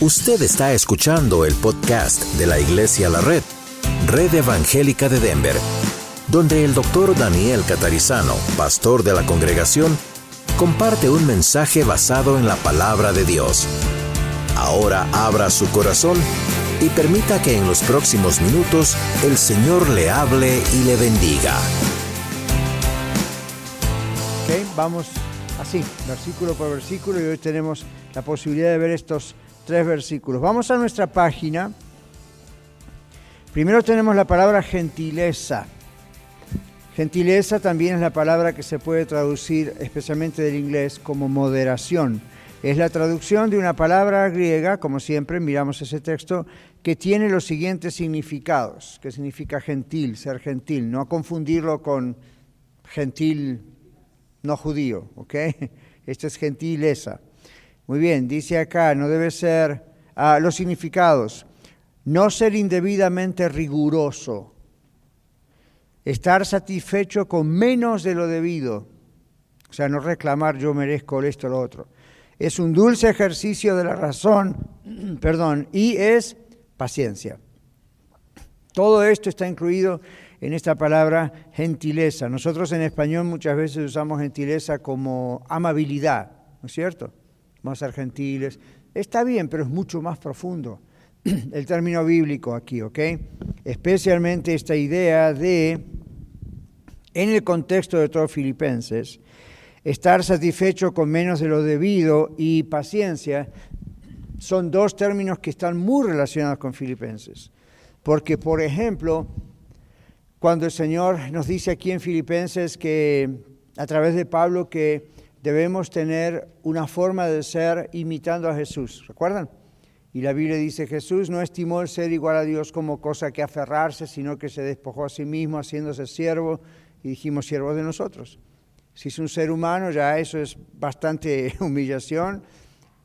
Usted está escuchando el podcast de la Iglesia La Red, Red Evangélica de Denver, donde el doctor Daniel Catarizano, pastor de la congregación, comparte un mensaje basado en la palabra de Dios. Ahora abra su corazón y permita que en los próximos minutos el Señor le hable y le bendiga. Ok, vamos así, versículo por versículo, y hoy tenemos la posibilidad de ver estos tres versículos. Vamos a nuestra página. Primero tenemos la palabra gentileza. Gentileza también es la palabra que se puede traducir, especialmente del inglés, como moderación. Es la traducción de una palabra griega, como siempre miramos ese texto, que tiene los siguientes significados, que significa gentil, ser gentil, no confundirlo con gentil no judío, ¿ok? Esto es gentileza. Muy bien, dice acá, no debe ser ah, los significados. No ser indebidamente riguroso. Estar satisfecho con menos de lo debido. O sea, no reclamar yo merezco esto o lo otro. Es un dulce ejercicio de la razón, perdón, y es paciencia. Todo esto está incluido en esta palabra gentileza. Nosotros en español muchas veces usamos gentileza como amabilidad, ¿no es cierto? Vamos a ser gentiles. Está bien, pero es mucho más profundo el término bíblico aquí, ¿ok? Especialmente esta idea de, en el contexto de todos Filipenses, estar satisfecho con menos de lo debido y paciencia son dos términos que están muy relacionados con Filipenses. Porque, por ejemplo, cuando el Señor nos dice aquí en Filipenses que a través de Pablo que debemos tener una forma de ser imitando a Jesús. ¿Recuerdan? Y la Biblia dice, Jesús no estimó el ser igual a Dios como cosa que aferrarse, sino que se despojó a sí mismo haciéndose siervo y dijimos siervo de nosotros. Si es un ser humano, ya eso es bastante humillación.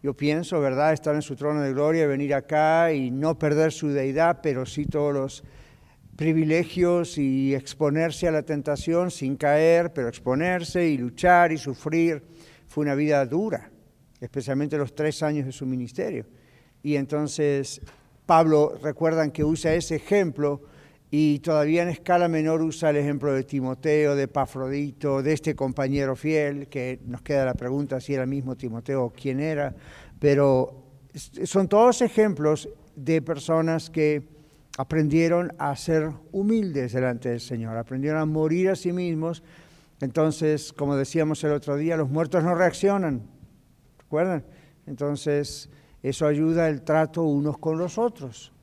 Yo pienso, ¿verdad?, estar en su trono de gloria, venir acá y no perder su deidad, pero sí todos los privilegios y exponerse a la tentación sin caer, pero exponerse y luchar y sufrir. Fue una vida dura, especialmente los tres años de su ministerio. Y entonces Pablo, recuerdan que usa ese ejemplo y todavía en escala menor usa el ejemplo de Timoteo, de Pafrodito, de este compañero fiel, que nos queda la pregunta si era mismo Timoteo o quién era, pero son todos ejemplos de personas que aprendieron a ser humildes delante del Señor, aprendieron a morir a sí mismos. Entonces, como decíamos el otro día, los muertos no reaccionan, ¿recuerdan? Entonces, eso ayuda el trato unos con los otros.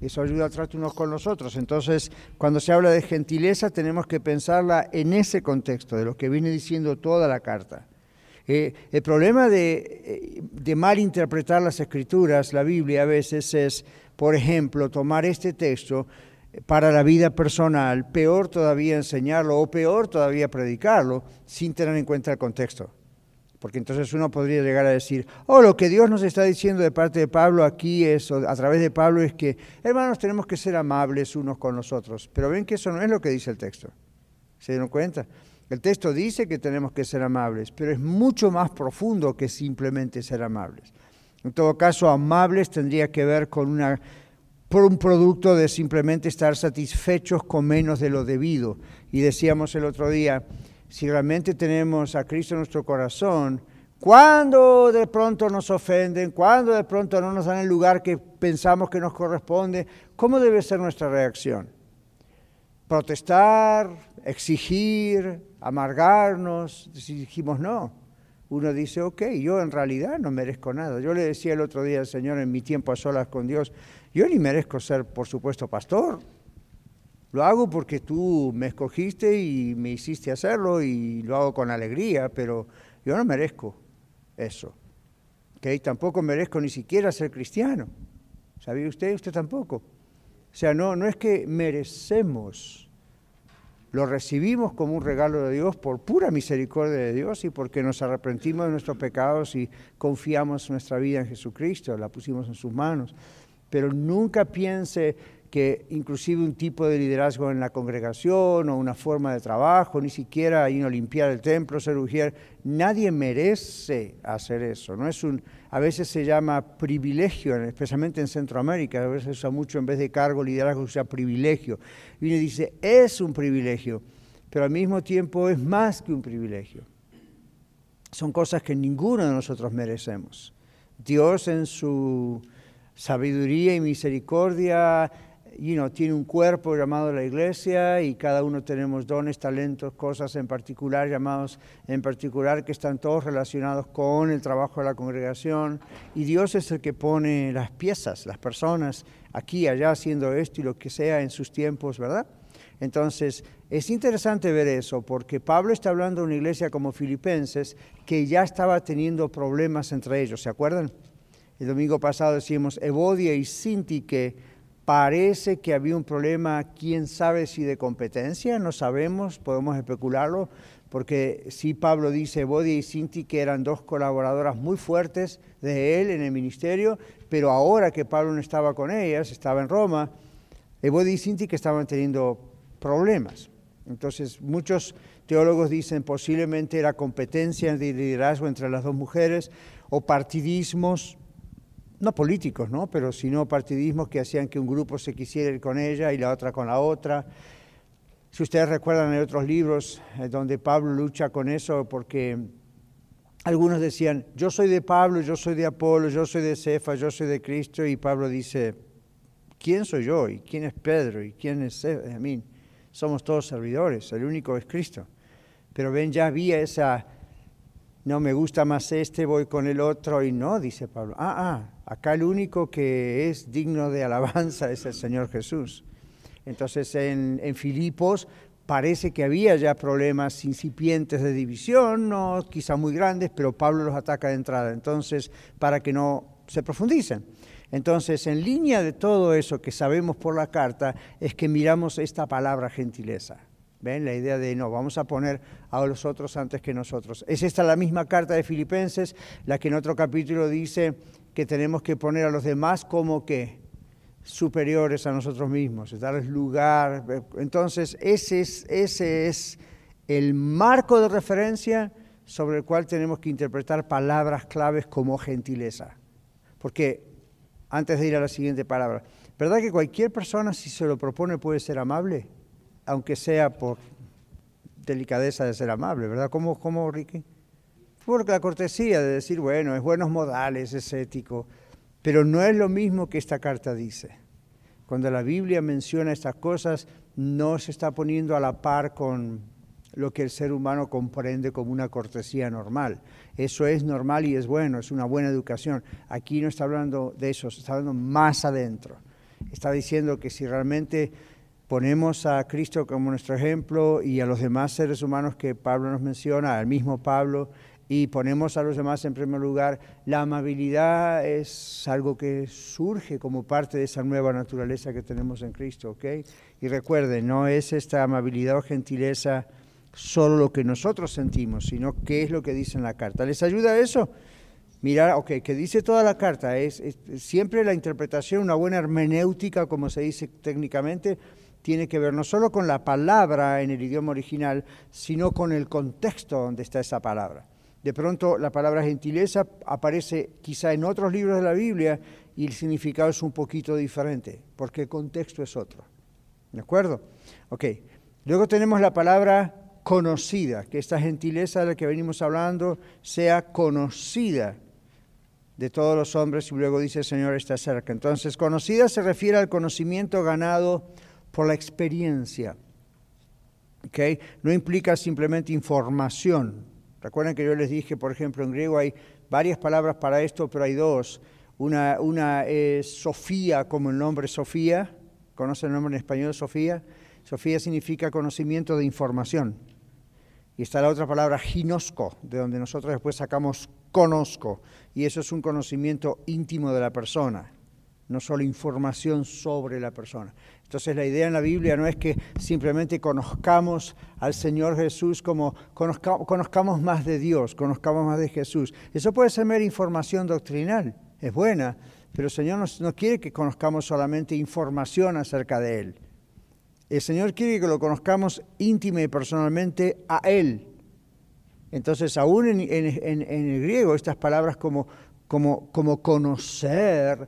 Eso ayuda al trato unos con los otros. Entonces, cuando se habla de gentileza, tenemos que pensarla en ese contexto, de lo que viene diciendo toda la carta. Eh, el problema de, eh, de mal interpretar las escrituras, la Biblia a veces es, por ejemplo, tomar este texto para la vida personal, peor todavía enseñarlo o peor todavía predicarlo sin tener en cuenta el contexto. Porque entonces uno podría llegar a decir, oh, lo que Dios nos está diciendo de parte de Pablo aquí es, a través de Pablo, es que, hermanos, tenemos que ser amables unos con los otros. Pero ven que eso no es lo que dice el texto. ¿Se dieron cuenta? El texto dice que tenemos que ser amables, pero es mucho más profundo que simplemente ser amables. En todo caso, amables tendría que ver con una, por un producto de simplemente estar satisfechos con menos de lo debido. Y decíamos el otro día, si realmente tenemos a Cristo en nuestro corazón, cuando de pronto nos ofenden, cuando de pronto no nos dan el lugar que pensamos que nos corresponde, ¿cómo debe ser nuestra reacción? Protestar, exigir, amargarnos, si dijimos no uno dice, ok, yo en realidad no merezco nada. Yo le decía el otro día al Señor en mi tiempo a solas con Dios, yo ni merezco ser, por supuesto, pastor. Lo hago porque tú me escogiste y me hiciste hacerlo y lo hago con alegría, pero yo no merezco eso. ¿Okay? Tampoco merezco ni siquiera ser cristiano. ¿Sabía usted? Usted tampoco. O sea, no, no es que merecemos lo recibimos como un regalo de Dios por pura misericordia de Dios y porque nos arrepentimos de nuestros pecados y confiamos nuestra vida en Jesucristo, la pusimos en sus manos. Pero nunca piense que inclusive un tipo de liderazgo en la congregación o una forma de trabajo, ni siquiera ir a limpiar el templo, ser ujier, nadie merece hacer eso. No es un, a veces se llama privilegio, especialmente en Centroamérica, a veces se usa mucho en vez de cargo, liderazgo, se usa privilegio. Y uno dice, es un privilegio, pero al mismo tiempo es más que un privilegio. Son cosas que ninguno de nosotros merecemos. Dios en su sabiduría y misericordia tiene un cuerpo llamado la iglesia y cada uno tenemos dones, talentos, cosas en particular llamados en particular que están todos relacionados con el trabajo de la congregación y Dios es el que pone las piezas, las personas aquí, allá haciendo esto y lo que sea en sus tiempos, ¿verdad? Entonces, es interesante ver eso, porque Pablo está hablando de una iglesia como Filipenses que ya estaba teniendo problemas entre ellos, ¿se acuerdan? El domingo pasado decíamos Evodia y Sinti que parece que había un problema, quién sabe si de competencia, no sabemos, podemos especularlo, porque sí Pablo dice Evodia y Sinti que eran dos colaboradoras muy fuertes de él en el ministerio, pero ahora que Pablo no estaba con ellas, estaba en Roma, Evodia y Sinti que estaban teniendo problemas. Entonces muchos teólogos dicen posiblemente era competencia de liderazgo entre las dos mujeres o partidismos no políticos, ¿no? pero sino partidismos que hacían que un grupo se quisiera ir con ella y la otra con la otra. Si ustedes recuerdan, hay otros libros eh, donde Pablo lucha con eso porque algunos decían, yo soy de Pablo, yo soy de Apolo, yo soy de Cefa, yo soy de Cristo, y Pablo dice, ¿quién soy yo? ¿Y quién es Pedro? ¿Y quién es Cefa? A mí, somos todos servidores, el único es Cristo. Pero ven, ya había esa, no me gusta más este, voy con el otro, y no, dice Pablo, ah, ah, Acá el único que es digno de alabanza es el Señor Jesús. Entonces en, Filipos parece que había ya problemas incipientes de división, no quizá muy grandes, pero Pablo los ataca de entrada, entonces para que no se profundicen. Entonces, en línea de todo eso que sabemos por la carta, es que miramos esta palabra gentileza. ¿Ven? La idea de no, vamos a poner a los otros antes que nosotros. Es esta la misma carta de Filipenses, la que en otro capítulo dice, que tenemos que poner a los demás como que superiores a nosotros mismos, darles lugar. Entonces, ese es, ese es el marco de referencia sobre el cual tenemos que interpretar palabras claves como gentileza. Porque, antes de ir a la siguiente palabra, ¿verdad que cualquier persona si se lo propone puede ser amable? Aunque sea por delicadeza de ser amable, ¿verdad? ¿Cómo, cómo Ricky? Porque la cortesía de decir, bueno, es buenos modales, es ético, pero no es lo mismo que esta carta dice. Cuando la Biblia menciona estas cosas, no se está poniendo a la par con lo que el ser humano comprende como una cortesía normal. Eso es normal y es bueno, es una buena educación. Aquí no está hablando de eso, está hablando más adentro. Está diciendo que si realmente ponemos a Cristo como nuestro ejemplo y a los demás seres humanos que Pablo nos menciona, al mismo Pablo, y ponemos a los demás en primer lugar, la amabilidad es algo que surge como parte de esa nueva naturaleza que tenemos en Cristo, ¿ok? Y recuerden, no es esta amabilidad o gentileza solo lo que nosotros sentimos, sino qué es lo que dice en la carta. ¿Les ayuda eso? Mirar, ok, que dice toda la carta, es, siempre la interpretación, una buena hermenéutica, como se dice técnicamente, tiene que ver no solo con la palabra en el idioma original, sino con el contexto donde está esa palabra. De pronto la palabra gentileza aparece quizá en otros libros de la Biblia y el significado es un poquito diferente, porque el contexto es otro. ¿De acuerdo? Ok. Luego tenemos la palabra conocida, que esta gentileza de la que venimos hablando sea conocida de todos los hombres y luego dice el Señor está cerca. Entonces, conocida se refiere al conocimiento ganado por la experiencia. ¿Okay? No implica simplemente información, Recuerden que yo les dije, por ejemplo, en griego hay varias palabras para esto, pero hay dos. Una, una es Sofía, como el nombre Sofía. ¿Conocen el nombre en español Sofía? Sofía significa conocimiento de información. Y está la otra palabra ginosco, de donde nosotros después sacamos conozco. Y eso es un conocimiento íntimo de la persona, no solo información sobre la persona. Entonces la idea en la Biblia no es que simplemente conozcamos al Señor Jesús como conozcamos más de Dios, conozcamos más de Jesús. Eso puede ser mera información doctrinal, es buena, pero el Señor no quiere que conozcamos solamente información acerca de Él. El Señor quiere que lo conozcamos íntima y personalmente a Él. Entonces, aún en, el griego, estas palabras como, como, como conocer,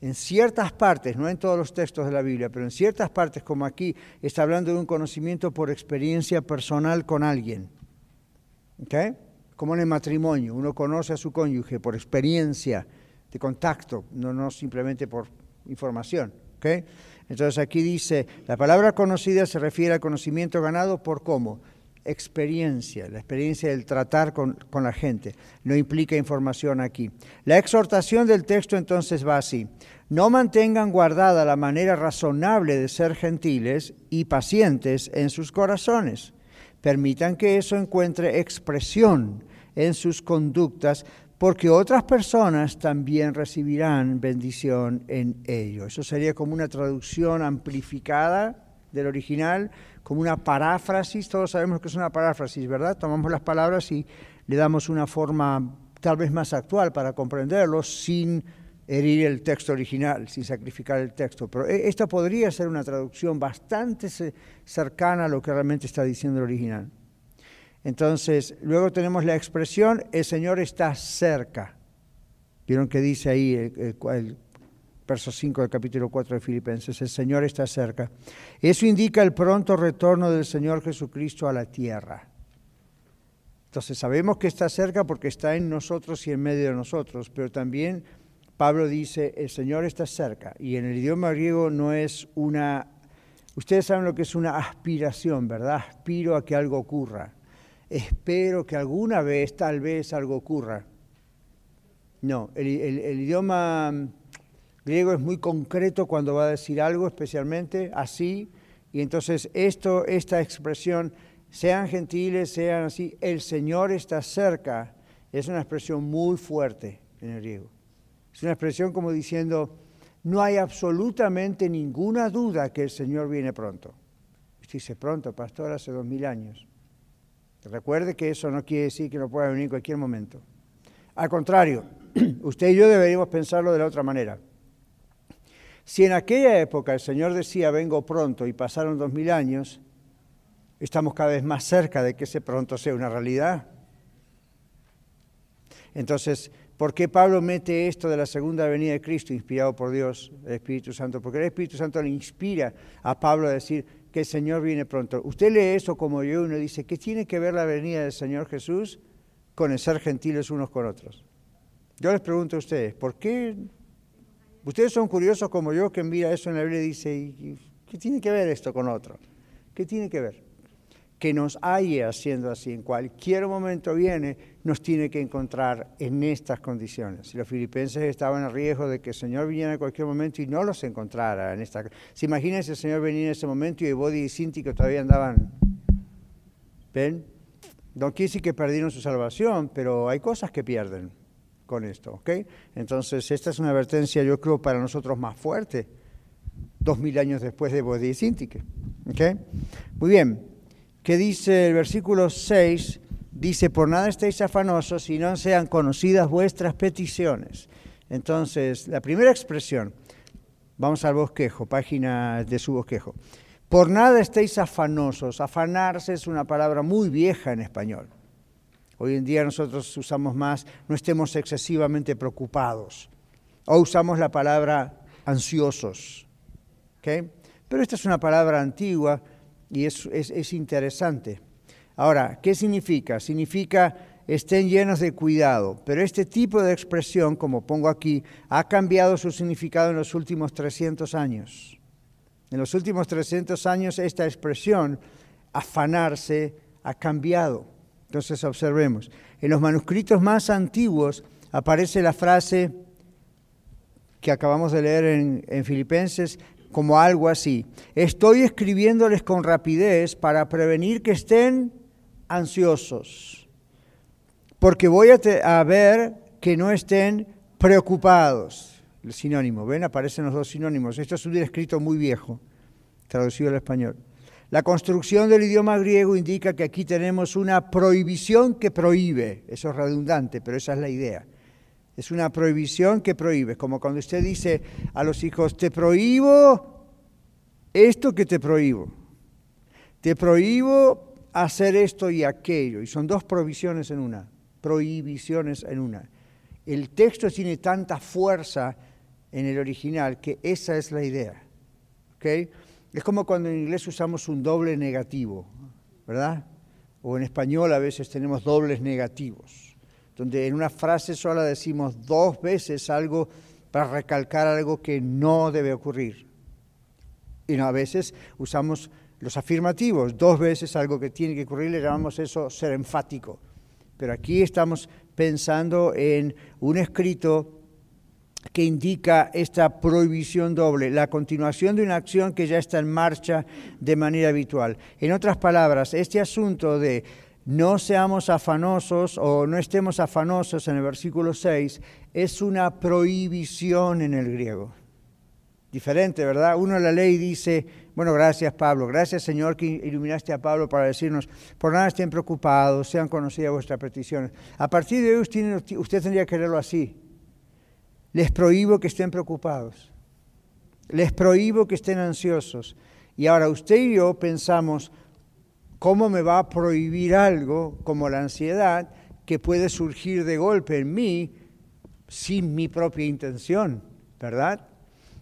en ciertas partes, no en todos los textos de la Biblia, pero en ciertas partes como aquí, está hablando de un conocimiento por experiencia personal con alguien. ¿Okay? Como en el matrimonio, uno conoce a su cónyuge por experiencia de contacto, no, no simplemente por información. ¿Okay? Entonces aquí dice, la palabra conocida se refiere al conocimiento ganado por cómo? Experiencia, la experiencia del tratar con, con la gente. No implica información aquí. La exhortación del texto entonces va así. No mantengan guardada la manera razonable de ser gentiles y pacientes en sus corazones. Permitan que eso encuentre expresión en sus conductas porque otras personas también recibirán bendición en ello. Eso sería como una traducción amplificada del original, como una paráfrasis. Todos sabemos que es una paráfrasis, ¿verdad? Tomamos las palabras y le damos una forma tal vez más actual para comprenderlo sin herir el texto original, sin sacrificar el texto. Pero e, esta podría ser una traducción bastante cercana a lo que realmente está diciendo el original. Entonces, luego tenemos la expresión, el Señor está cerca. ¿Vieron que dice ahí el, verso 5 del capítulo 4 de Filipenses? El Señor está cerca. Eso indica el pronto retorno del Señor Jesucristo a la tierra. Entonces sabemos que está cerca porque está en nosotros y en medio de nosotros, pero también Pablo dice, el Señor está cerca. Y en el idioma griego no es una... Ustedes saben lo que es una aspiración, ¿verdad? Aspiro a que algo ocurra espero que alguna vez, tal vez, algo ocurra. No, el, idioma mm, griego es muy concreto cuando va a decir algo, especialmente así, y entonces esto, esta expresión, sean gentiles, sean así, el Señor está cerca, es una expresión muy fuerte en el griego. Es una expresión como diciendo, no hay absolutamente ninguna duda que el Señor viene pronto. Dice pronto, pastor, hace dos mil años. Recuerde que eso no quiere decir que no pueda venir en cualquier momento. Al contrario, usted y yo deberíamos pensarlo de la otra manera. Si en aquella época el Señor decía, vengo pronto, y pasaron dos mil años, estamos cada vez más cerca de que ese pronto sea una realidad. Entonces, ¿por qué Pablo mete esto de la segunda venida de Cristo, inspirado por Dios, el Espíritu Santo? Porque el Espíritu Santo le inspira a Pablo a decir, que el Señor viene pronto. Usted lee eso como yo y uno dice, ¿qué tiene que ver la venida del Señor Jesús con el ser gentiles unos con otros? Yo les pregunto a ustedes, ¿por qué? Ustedes son curiosos como yo que mira eso en la Biblia y dice, ¿qué tiene que ver esto con otro? ¿Qué tiene que ver? que nos haya haciendo así, en cualquier momento viene, nos tiene que encontrar en estas condiciones. Si los filipenses estaban a riesgo de que el Señor viniera en cualquier momento y no los encontrara en esta... Si el Señor venía en ese momento y Ebodi y Sinti que todavía andaban... ¿Ven? No quiere que perdieron su salvación, pero hay cosas que pierden con esto, ¿ok? Entonces, esta es una advertencia, yo creo, para nosotros más fuerte, dos mil años después de Sinti, ¿ok? Muy bien que dice el versículo 6, dice, por nada estéis afanosos si no sean conocidas vuestras peticiones. Entonces, la primera expresión, vamos al bosquejo, página de su bosquejo. Por nada estéis afanosos. Afanarse es una palabra muy vieja en español. Hoy en día nosotros usamos más, no estemos excesivamente preocupados. O usamos la palabra ansiosos. Pero esta es una palabra antigua y es, es, interesante. Ahora, ¿qué significa? Significa estén llenos de cuidado, pero este tipo de expresión, como pongo aquí, ha cambiado su significado en los últimos 300 años. En los últimos 300 años esta expresión, afanarse, ha cambiado. Entonces observemos. En los manuscritos más antiguos aparece la frase que acabamos de leer en, en Filipenses, como algo así. Estoy escribiéndoles con rapidez para prevenir que estén ansiosos, porque voy a, ver que no estén preocupados. El sinónimo, ¿ven? Aparecen los dos sinónimos. Esto es un escrito muy viejo, traducido al español. La construcción del idioma griego indica que aquí tenemos una prohibición que prohíbe. Eso es redundante, pero esa es la idea. Es una prohibición que prohíbe, como cuando usted dice a los hijos, te prohíbo esto que te prohíbo. Te prohíbo hacer esto y aquello. Y son dos prohibiciones en una, prohibiciones en una. El texto tiene tanta fuerza en el original que esa es la idea. ¿okay? Es como cuando en inglés usamos un doble negativo, ¿verdad? O en español a veces tenemos dobles negativos, donde en una frase sola decimos dos veces algo para recalcar algo que no debe ocurrir. Y a veces usamos los afirmativos, dos veces algo que tiene que ocurrir, le llamamos eso ser enfático. Pero aquí estamos pensando en un escrito que indica esta prohibición doble, la continuación de una acción que ya está en marcha de manera habitual. En otras palabras, este asunto de no seamos afanosos o no estemos afanosos en el versículo 6 es una prohibición en el griego. Diferente, ¿verdad? Uno en la ley dice, bueno, gracias Pablo, gracias Señor que iluminaste a Pablo para decirnos, por nada estén preocupados, sean conocidas vuestras peticiones. A partir de hoy usted tendría que leerlo así, les prohíbo que estén preocupados. Les prohíbo que estén ansiosos. Y ahora usted y yo pensamos, ¿cómo me va a prohibir algo como la ansiedad que puede surgir de golpe en mí sin mi propia intención? ¿Verdad?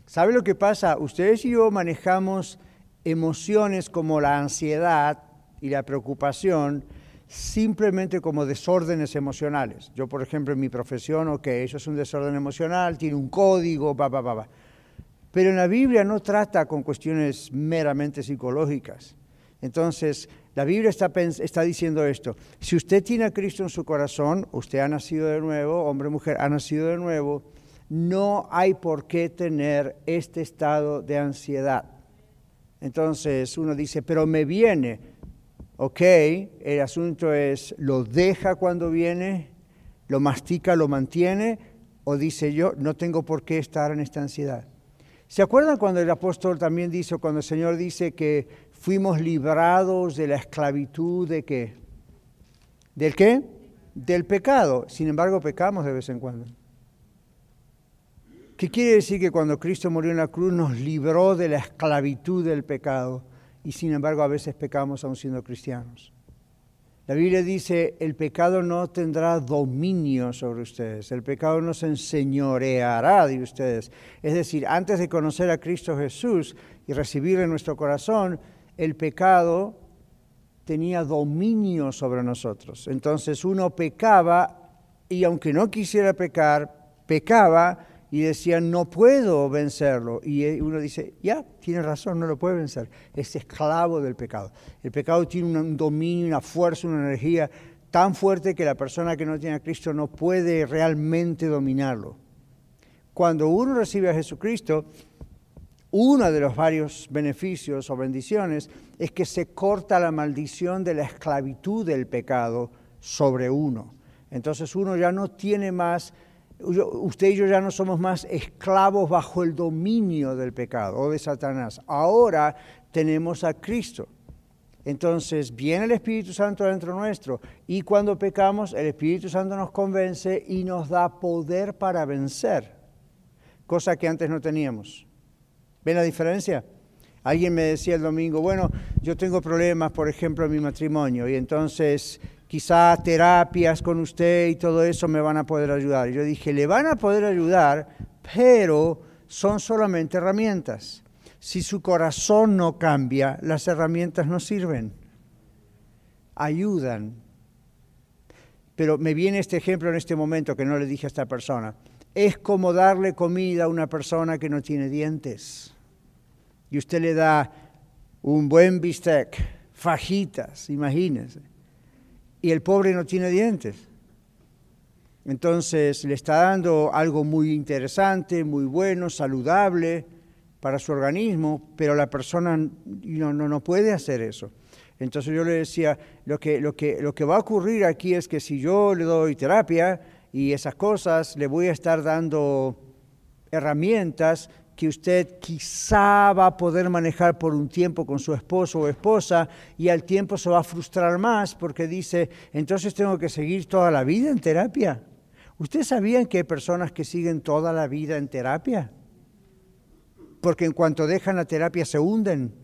¿Sabe lo que pasa? Ustedes y yo manejamos emociones como la ansiedad y la preocupación simplemente como desórdenes emocionales. Yo, por ejemplo, en mi profesión, ok, eso es un desorden emocional, tiene un código, va, va, va, Pero en la Biblia no trata con cuestiones meramente psicológicas. Entonces, la Biblia está, está diciendo esto. Si usted tiene a Cristo en su corazón, usted ha nacido de nuevo, hombre, mujer, ha nacido de nuevo, no hay por qué tener este estado de ansiedad. Entonces uno dice, pero me viene, ok, el asunto es, ¿lo deja cuando viene? ¿Lo mastica, lo mantiene? ¿O dice yo, no tengo por qué estar en esta ansiedad? ¿Se acuerdan cuando el apóstol también dice, cuando el Señor dice que fuimos librados de la esclavitud de qué? ¿Del qué? Del pecado. Sin embargo, pecamos de vez en cuando. ¿Qué quiere decir que cuando Cristo murió en la cruz nos libró de la esclavitud del pecado? Y sin embargo a veces pecamos aún siendo cristianos. La Biblia dice, el pecado no tendrá dominio sobre ustedes, el pecado no se enseñoreará de ustedes. Es decir, antes de conocer a Cristo Jesús y recibirle en nuestro corazón, el pecado tenía dominio sobre nosotros. Entonces uno pecaba y aunque no quisiera pecar, pecaba y decían, no puedo vencerlo. Y uno dice, ya, tiene razón, no lo puede vencer. Es esclavo del pecado. El pecado tiene un dominio, una fuerza, una energía tan fuerte que la persona que no tiene a Cristo no puede realmente dominarlo. Cuando uno recibe a Jesucristo, uno de los varios beneficios o bendiciones es que se corta la maldición de la esclavitud del pecado sobre uno. Entonces uno ya no tiene más usted y yo ya no somos más esclavos bajo el dominio del pecado o de Satanás. Ahora tenemos a Cristo. Entonces viene el Espíritu Santo dentro nuestro y cuando pecamos el Espíritu Santo nos convence y nos da poder para vencer, cosa que antes no teníamos. ¿Ven la diferencia? Alguien me decía el domingo, bueno, yo tengo problemas, por ejemplo, en mi matrimonio y entonces quizá terapias con usted y todo eso me van a poder ayudar. yo dije, le van a poder ayudar, pero son solamente herramientas. Si su corazón no cambia, las herramientas no sirven. Ayudan. Pero me viene este ejemplo en este momento que no le dije a esta persona. Es como darle comida a una persona que no tiene dientes. Y usted le da un buen bistec, fajitas, imagínense y el pobre no tiene dientes. Entonces le está dando algo muy interesante, muy bueno, saludable para su organismo, pero la persona no, no, no puede hacer eso. Entonces yo le decía, lo que, lo, que, lo que va a ocurrir aquí es que si yo le doy terapia y esas cosas, le voy a estar dando herramientas que usted quizá va a poder manejar por un tiempo con su esposo o esposa y al tiempo se va a frustrar más porque dice, entonces tengo que seguir toda la vida en terapia. ¿Ustedes sabían que hay personas que siguen toda la vida en terapia? Porque en cuanto dejan la terapia se hunden,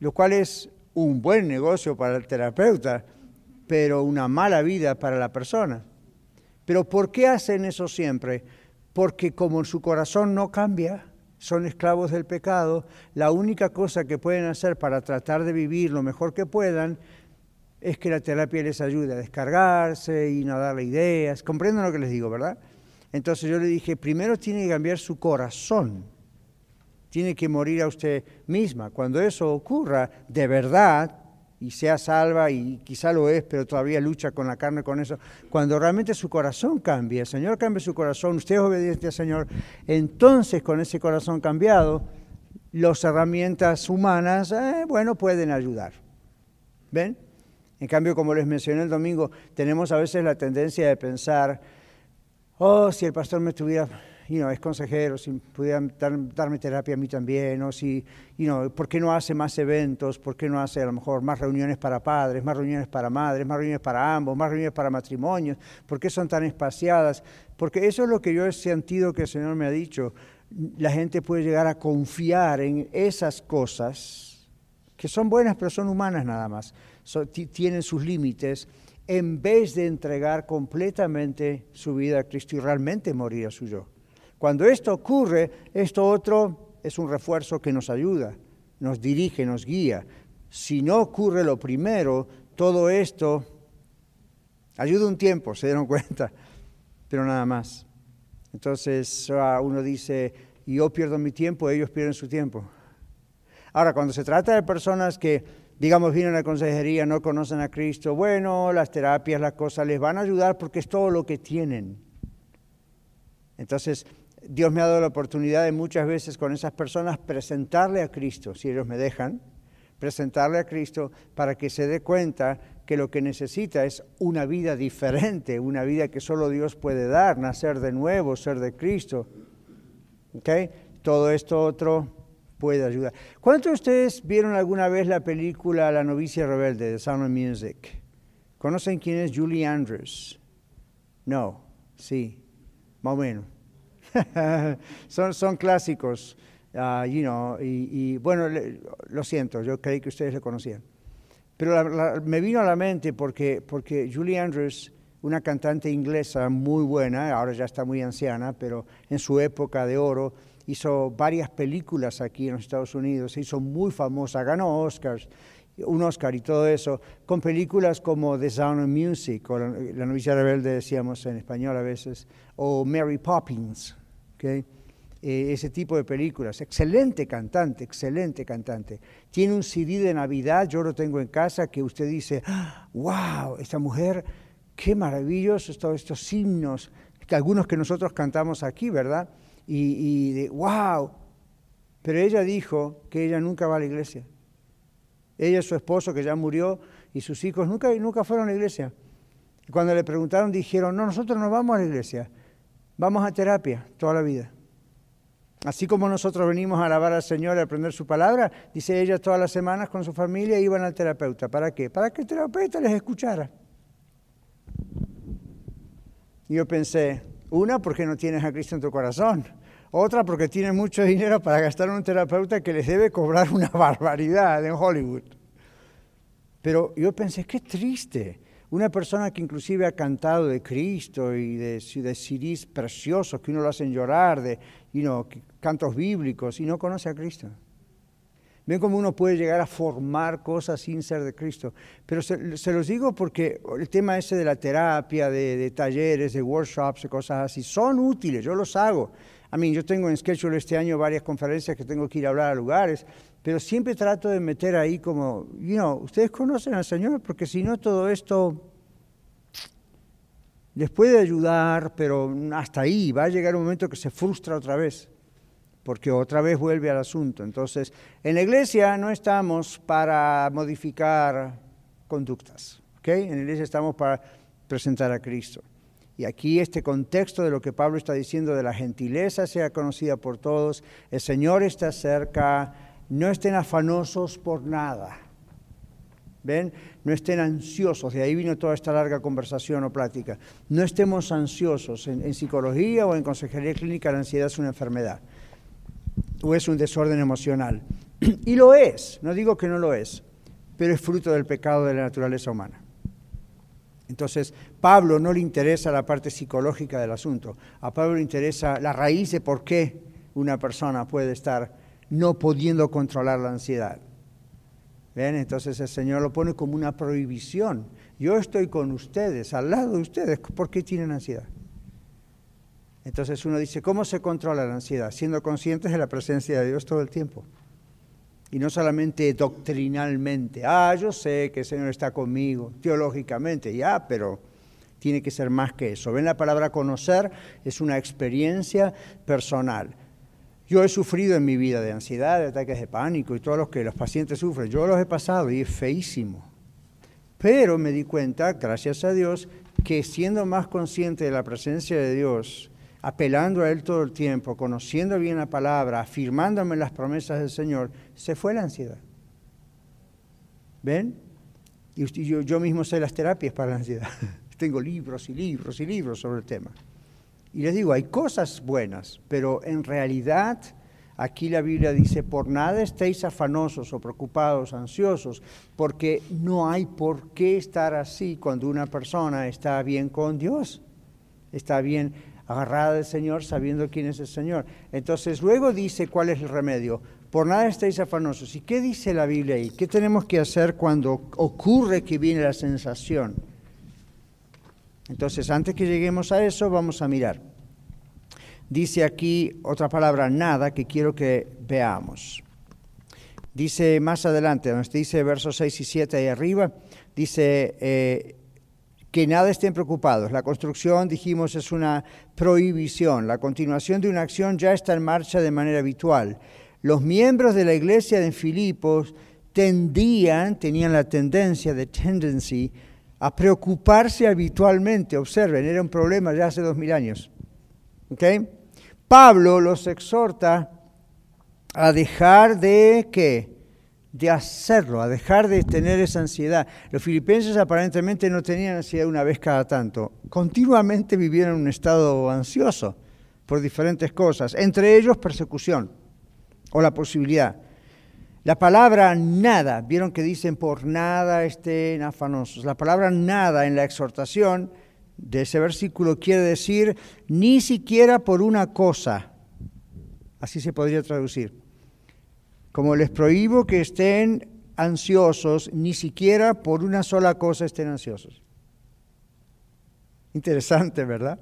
lo cual es un buen negocio para el terapeuta, pero una mala vida para la persona. Pero ¿por qué hacen eso siempre? Porque como su corazón no cambia, son esclavos del pecado, la única cosa que pueden hacer para tratar de vivir lo mejor que puedan es que la terapia les ayude a descargarse y no darle ideas. Comprenden lo que les digo, ¿verdad? Entonces yo le dije, primero tiene que cambiar su corazón, tiene que morir a usted misma. Cuando eso ocurra, de verdad, y sea salva, y quizá lo es, pero todavía lucha con la carne con eso, cuando realmente su corazón cambie, el Señor cambie su corazón, usted es obediente al Señor, entonces con ese corazón cambiado, las herramientas humanas, eh, bueno, pueden ayudar. ¿Ven? En cambio, como les mencioné el domingo, tenemos a veces la tendencia de pensar, oh, si el pastor me tuviera you know, es consejero, si pudiera darme terapia a mí también, o si, you know, ¿por qué no hace más eventos? ¿Por qué no hace a lo mejor más reuniones para padres, más reuniones para madres, más reuniones para ambos, más reuniones para matrimonios? ¿Por qué son tan espaciadas? Porque eso es lo que yo he sentido que el Señor me ha dicho. La gente puede llegar a confiar en esas cosas, que son buenas, pero son humanas nada más, tienen sus límites en vez de entregar completamente su vida a Cristo y realmente morir a su yo. Cuando esto ocurre, esto otro es un refuerzo que nos ayuda, nos dirige, nos guía. Si no ocurre lo primero, todo esto ayuda un tiempo, se dieron cuenta, pero nada más. Entonces ah, uno dice, yo pierdo mi tiempo, ellos pierden su tiempo. Ahora, cuando se trata de personas que, digamos, vienen a la consejería, no conocen a Cristo, bueno, las terapias, las cosas les van a ayudar porque es todo lo que tienen. Entonces, Dios me ha dado la oportunidad de muchas veces con esas personas presentarle a Cristo, si ellos me dejan, presentarle a Cristo para que se dé cuenta que lo que necesita es una vida diferente, una vida que solo Dios puede dar, nacer de nuevo, ser de Cristo. ¿Okay? Todo esto otro puede ayudar. ¿Cuántos de ustedes vieron alguna vez la película La novicia rebelde de Sound of Music? ¿Conocen quién es Julie Andrews? No, sí, más o menos. son, son clásicos, uh, you know, y, bueno, lo siento, yo creí que ustedes lo conocían. Pero me vino a la mente porque, porque Julie Andrews, una cantante inglesa muy buena, ahora ya está muy anciana, pero en su época de oro, hizo varias películas aquí en los Estados Unidos, se hizo muy famosa, ganó Oscars, un Oscar y todo eso, con películas como The Sound of Music, o La, la novicia rebelde decíamos en español a veces, o Mary Poppins, eh, ese tipo de películas. Excelente cantante, excelente cantante. Tiene un CD de Navidad, yo lo tengo en casa, que usted dice, wow, esta mujer, qué maravilloso todos estos himnos, que algunos que nosotros cantamos aquí, ¿verdad? Y, de, wow. Pero ella dijo que ella nunca va a la iglesia. Ella, su esposo, que ya murió, y sus hijos nunca, nunca fueron a la iglesia. cuando le preguntaron, dijeron, no, nosotros no vamos a la iglesia. Vamos a terapia toda la vida. Así como nosotros venimos a alabar al Señor y a aprender su palabra, dice ella todas las semanas con su familia iban al terapeuta. ¿Para qué? Para que el terapeuta les escuchara. Y yo pensé, una, porque no tienes a Cristo en tu corazón. Otra, porque tienes mucho dinero para gastar un terapeuta que les debe cobrar una barbaridad en Hollywood. Pero yo pensé, qué triste una persona que inclusive ha cantado de Cristo y de, de CDs preciosos que uno lo hacen llorar, de cantos bíblicos y no conoce a Cristo. Ven cómo uno puede llegar a formar cosas sin ser de Cristo. Pero se, los digo porque el tema ese de la terapia, de, de, talleres, de workshops, y cosas así, son útiles, yo los hago. A mí, yo tengo en schedule este año varias conferencias que tengo que ir a hablar a lugares, pero siempre trato de meter ahí como, you know, ustedes conocen al Señor, porque si no todo esto les puede ayudar, pero hasta ahí va a llegar un momento que se frustra otra vez, porque otra vez vuelve al asunto. Entonces, en la iglesia no estamos para modificar conductas, ¿ok? En la iglesia estamos para presentar a Cristo. Y aquí este contexto de lo que Pablo está diciendo de la gentileza sea conocida por todos, el Señor está cerca, no estén afanosos por nada. ¿Ven? No estén ansiosos, de ahí vino toda esta larga conversación o plática. No estemos ansiosos. En, psicología o en consejería clínica la ansiedad es una enfermedad o es un desorden emocional. Y lo es, no digo que no lo es, pero es fruto del pecado de la naturaleza humana. Entonces, Pablo no le interesa la parte psicológica del asunto, a Pablo le interesa la raíz de por qué una persona puede estar no pudiendo controlar la ansiedad. ¿Ven? Entonces el Señor lo pone como una prohibición. Yo estoy con ustedes, al lado de ustedes, ¿por qué tienen ansiedad? Entonces uno dice, ¿cómo se controla la ansiedad? Siendo conscientes de la presencia de Dios todo el tiempo. Y no solamente doctrinalmente, ah, yo sé que el Señor está conmigo, teológicamente, ya, pero tiene que ser más que eso. Ven la palabra conocer, es una experiencia personal. Yo he sufrido en mi vida de ansiedad, de ataques de pánico y todos los que los pacientes sufren. Yo los he pasado y es feísimo. Pero me di cuenta, gracias a Dios, que siendo más consciente de la presencia de Dios, apelando a Él todo el tiempo, conociendo bien la palabra, afirmándome las promesas del Señor, se fue la ansiedad. ¿Ven? Y yo, yo mismo sé las terapias para la ansiedad. Tengo libros y libros y libros sobre el tema. Y les digo, hay cosas buenas, pero en realidad aquí la Biblia dice, por nada estéis afanosos o preocupados, ansiosos, porque no hay por qué estar así cuando una persona está bien con Dios, está bien agarrada del Señor, sabiendo quién es el Señor. Entonces luego dice cuál es el remedio. Por nada estéis afanosos. ¿Y qué dice la Biblia ahí? ¿Qué tenemos que hacer cuando ocurre que viene la sensación? Entonces, antes que lleguemos a eso, vamos a mirar. Dice aquí otra palabra, nada, que quiero que veamos. Dice más adelante, donde dice versos 6 y 7 ahí arriba, dice eh, que nada estén preocupados. La construcción, dijimos, es una prohibición. La continuación de una acción ya está en marcha de manera habitual. Los miembros de la iglesia de Filipos tendían, tenían la tendencia, de tendency, a preocuparse habitualmente. Observen, era un problema ya hace dos mil años. Pablo los exhorta a dejar de qué? De hacerlo, a dejar de tener esa ansiedad. Los filipenses aparentemente no tenían ansiedad una vez cada tanto. Continuamente vivían en un estado ansioso por diferentes cosas, entre ellos persecución o la posibilidad. La palabra nada, vieron que dicen por nada estén afanosos. La palabra nada en la exhortación de ese versículo quiere decir ni siquiera por una cosa. Así se podría traducir. Como les prohíbo que estén ansiosos, ni siquiera por una sola cosa estén ansiosos. Interesante, ¿verdad?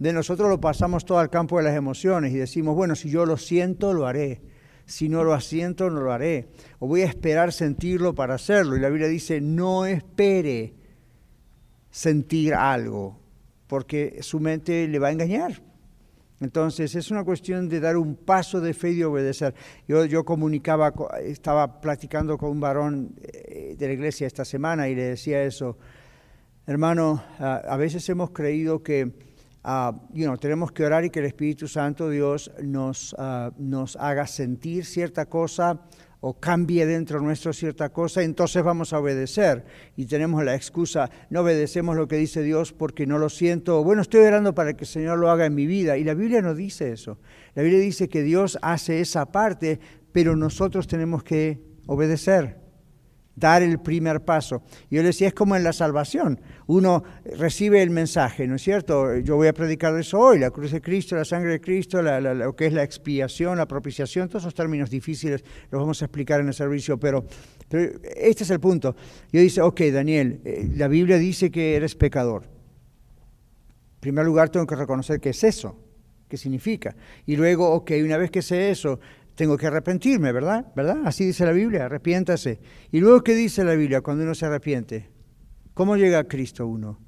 De nosotros lo pasamos todo al campo de las emociones y decimos, bueno, si yo lo siento, lo haré si no lo asiento, no lo haré. O voy a esperar sentirlo para hacerlo. Y la Biblia dice, no espere sentir algo, porque su mente le va a engañar. Entonces es una cuestión de dar un paso de fe y de obedecer. Yo, yo comunicaba, estaba platicando con un varón eh, de la iglesia esta semana y le decía eso, hermano, a veces hemos creído que Uh, tenemos que orar y que el Espíritu Santo Dios nos, ah, nos haga sentir cierta cosa o cambie dentro nuestro cierta cosa, entonces vamos a obedecer. Y tenemos la excusa, no obedecemos lo que dice Dios porque no lo siento. Bueno, estoy orando para que el Señor lo haga en mi vida. Y la Biblia no dice eso. La Biblia dice que Dios hace esa parte, pero nosotros tenemos que obedecer dar el primer paso. Yo le decía, es como en la salvación. Uno recibe el mensaje, ¿no es cierto? Yo voy a predicar eso hoy, la cruz de Cristo, la sangre de Cristo, lo que es la expiación, la propiciación, todos esos términos difíciles los vamos a explicar en el servicio, pero, este es el punto. Yo dice, ok, Daniel, eh, la Biblia dice que eres pecador. En primer lugar, tengo que reconocer qué es eso, qué significa. Y luego, ok, una vez que sé eso, tengo que arrepentirme, ¿verdad? ¿Verdad? Así dice la Biblia, arrepiéntase. ¿Y luego qué dice la Biblia cuando uno se arrepiente? ¿Cómo llega a Cristo uno?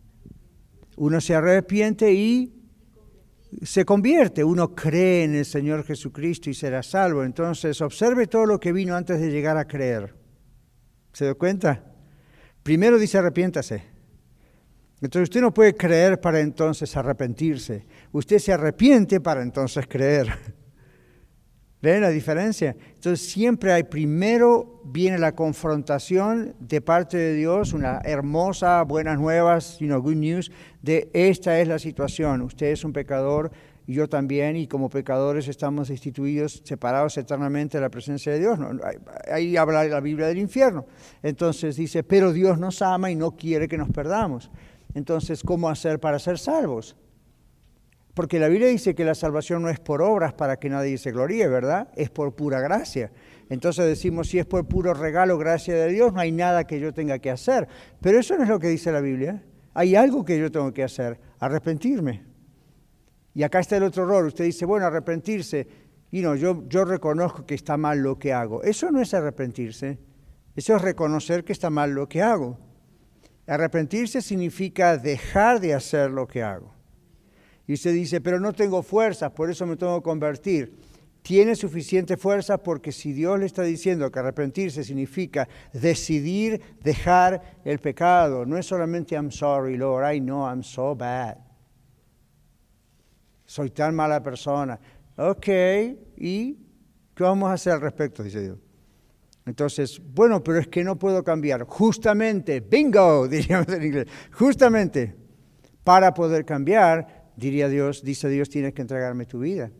Uno se arrepiente y se convierte, uno cree en el Señor Jesucristo y será salvo. Entonces, observe todo lo que vino antes de llegar a creer. ¿Se da cuenta? Primero dice arrepiéntase. Entonces usted no puede creer para entonces arrepentirse. Usted se arrepiente para entonces creer. ¿Ven la diferencia? Entonces siempre hay, primero viene la confrontación de parte de Dios, una hermosa, buenas nuevas, you know, good news, de esta es la situación, usted es un pecador, yo también, y como pecadores estamos instituidos, separados eternamente de la presencia de Dios. Ahí habla la Biblia del infierno. Entonces dice, pero Dios nos ama y no quiere que nos perdamos. Entonces, ¿cómo hacer para ser salvos? Porque la Biblia dice que la salvación no es por obras para que nadie se gloríe, ¿verdad? Es por pura gracia. Entonces decimos, si es por puro regalo, gracia de Dios, no hay nada que yo tenga que hacer. Pero eso no es lo que dice la Biblia. Hay algo que yo tengo que hacer, arrepentirme. Y acá está el otro error. Usted dice, bueno, arrepentirse. Y no, yo, yo reconozco que está mal lo que hago. Eso no es arrepentirse. Eso es reconocer que está mal lo que hago. Arrepentirse significa dejar de hacer lo que hago. Y usted dice, pero no tengo fuerzas, por eso me tengo que convertir. Tiene suficiente fuerza porque si Dios le está diciendo que arrepentirse significa decidir dejar el pecado, no es solamente I'm sorry, Lord, I know I'm so bad. Soy tan mala persona. Ok, ¿y qué vamos a hacer al respecto? Dice Dios. Entonces, bueno, pero es que no puedo cambiar. Justamente, bingo, diríamos en inglés, justamente para poder cambiar diría Dios, dice Dios, tienes que entregarme tu vida.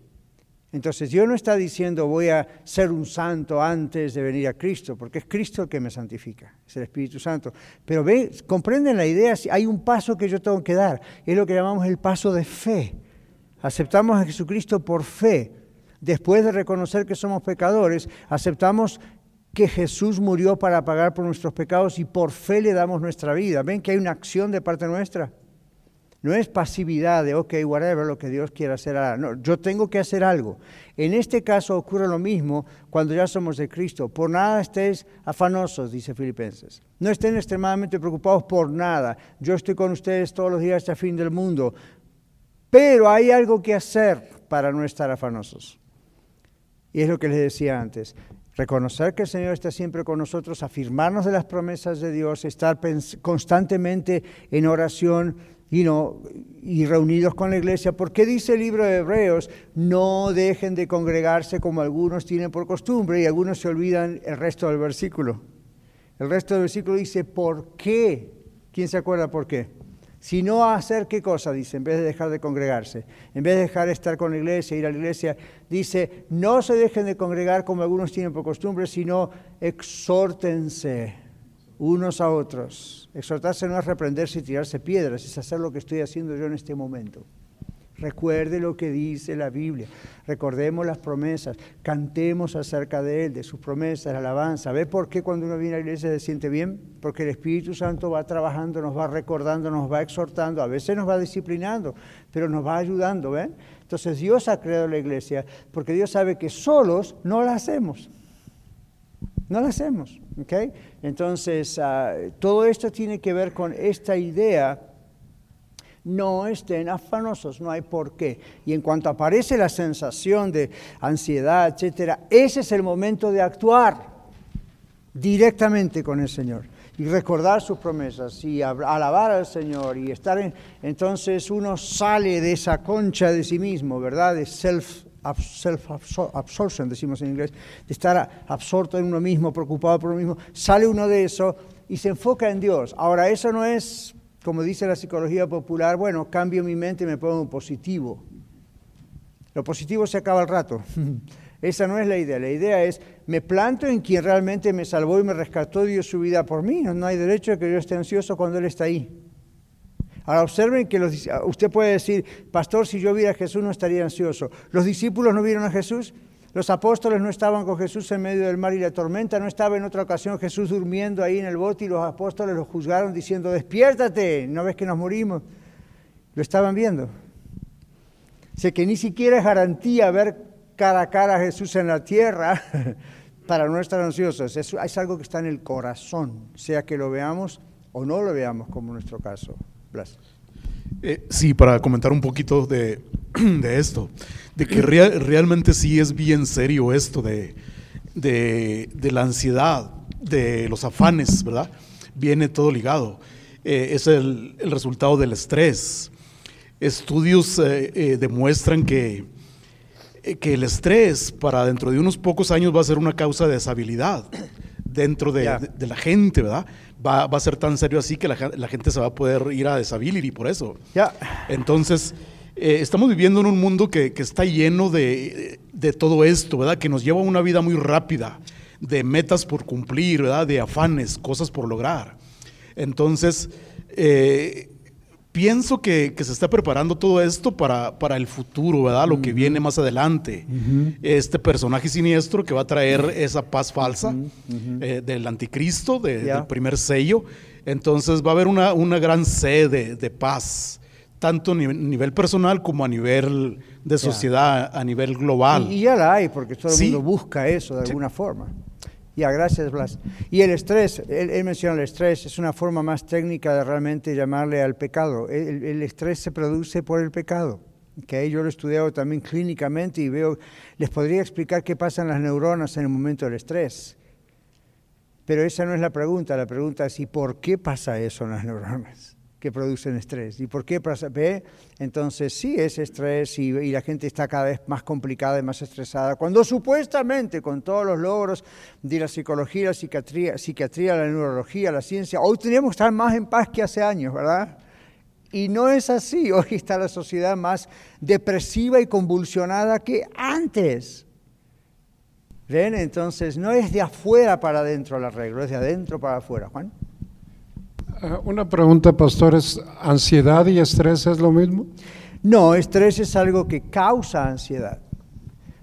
Entonces Dios no está diciendo voy a ser un santo antes de venir a Cristo, porque es Cristo el que me santifica, es el Espíritu Santo. Pero ve, comprenden la idea, hay un paso que yo tengo que dar, es lo que llamamos el paso de fe. Aceptamos a Jesucristo por fe. Después de reconocer que somos pecadores, aceptamos que Jesús murió para pagar por nuestros pecados y por fe le damos nuestra vida. ¿Ven que hay una acción de parte nuestra? No es pasividad de, ok, whatever, lo que Dios quiera hacer. No, yo tengo que hacer algo. En este caso ocurre lo mismo cuando ya somos de Cristo. Por nada estéis afanosos, dice Filipenses. No estén extremadamente preocupados por nada. Yo estoy con ustedes todos los días hasta el fin del mundo. Pero hay algo que hacer para no estar afanosos. Y es lo que les decía antes. Reconocer que el Señor está siempre con nosotros, afirmarnos de las promesas de Dios, estar constantemente en oración, y reunidos con la iglesia. ¿Por qué dice el libro de Hebreos, no dejen de congregarse como algunos tienen por costumbre y algunos se olvidan el resto del versículo? El resto del versículo dice, ¿por qué? ¿Quién se acuerda por qué? Si no hacer qué cosa, dice, en vez de dejar de congregarse, en vez de dejar de estar con la iglesia, ir a la iglesia, dice, no se dejen de congregar como algunos tienen por costumbre, sino exhórtense unos a otros. Exhortarse no es reprenderse y tirarse piedras, es hacer lo que estoy haciendo yo en este momento. Recuerde lo que dice la Biblia, recordemos las promesas, cantemos acerca de Él, de sus promesas, la alabanza. ¿Ve por qué cuando uno viene a la iglesia se siente bien? Porque el Espíritu Santo va trabajando, nos va recordando, nos va exhortando, a veces nos va disciplinando, pero nos va ayudando, ¿ven? Entonces Dios ha creado la iglesia porque Dios sabe que solos no la hacemos. No lo hacemos. ¿okay? Entonces, ah, todo esto tiene que ver con esta idea. No estén afanosos, no hay por qué. Y en cuanto aparece la sensación de ansiedad, etcétera, ese es el momento de actuar directamente con el Señor y recordar sus promesas y alabar al Señor y estar en, entonces uno sale de esa concha de sí mismo, ¿verdad? De self self-absorption, decimos en inglés, de estar absorto en uno mismo, preocupado por uno mismo, sale uno de eso y se enfoca en Dios. Ahora, eso no es, como dice la psicología popular, bueno, cambio mi mente y me pongo positivo. Lo positivo se acaba al rato. Esa no es la idea. La idea es, me planto en quien realmente me salvó y me rescató dio su vida por mí. No, no hay derecho a que yo esté ansioso cuando Él está ahí. Ahora observen que usted puede decir, pastor, si yo viera a Jesús no estaría ansioso. ¿Los discípulos no vieron a Jesús? Los apóstoles no estaban con Jesús en medio del mar y la tormenta, no estaba en otra ocasión Jesús durmiendo ahí en el bote y los apóstoles lo juzgaron diciendo, despiértate, ¿no ves que nos morimos? Lo estaban viendo. Sé que ni siquiera es garantía ver cara a cara a Jesús en la tierra para no estar ansiosos. Es, es algo que está en el corazón, sea que lo veamos o no lo veamos como nuestro caso. Eh, sí, para comentar un poquito de, esto, de que realmente sí es bien serio esto de, la ansiedad, de los afanes, ¿verdad? Viene todo ligado. Eh, es el, resultado del estrés. Estudios eh, demuestran que que el estrés para dentro de unos pocos años va a ser una causa de deshabilidad dentro de, la gente, ¿verdad? Va, a ser tan serio así que la, gente se va a poder ir a disability por eso. Ya. Entonces, eh, estamos viviendo en un mundo que, está lleno de, todo esto, ¿verdad? Que nos lleva a una vida muy rápida, de metas por cumplir, ¿verdad? De afanes, cosas por lograr. Entonces, eh, pienso que, se está preparando todo esto para, para el futuro, ¿verdad? Lo que viene más adelante. Este personaje siniestro que va a traer esa paz falsa eh, del anticristo, del primer sello. Entonces va a haber una, una gran sed de, paz, tanto a nivel personal como a nivel de sociedad, a nivel global. Y, ya la hay, porque todo el mundo busca eso de alguna forma. Ya, gracias Blas. Y el estrés, él, menciona el estrés, es una forma más técnica de realmente llamarle al pecado. El, estrés se produce por el pecado. Que yo lo he estudiado también clínicamente y veo, les podría explicar qué pasa en las neuronas en el momento del estrés. Pero esa no es la pregunta, la pregunta es ¿y por qué pasa eso en las neuronas? Que producen estrés. ¿Y por qué ve? Entonces sí es estrés y, la gente está cada vez más complicada y más estresada, cuando supuestamente con todos los logros de la psicología, la psiquiatría, psiquiatría la neurología, la ciencia, hoy tenemos que estar más en paz que hace años, ¿verdad? Y no es así, hoy está la sociedad más depresiva y convulsionada que antes. ¿Ven? Entonces no es de afuera para adentro el arreglo, es de adentro para afuera, Juan. Eh, una pregunta, pastor, ¿es ansiedad y estrés es lo mismo? No, estrés es algo que causa ansiedad.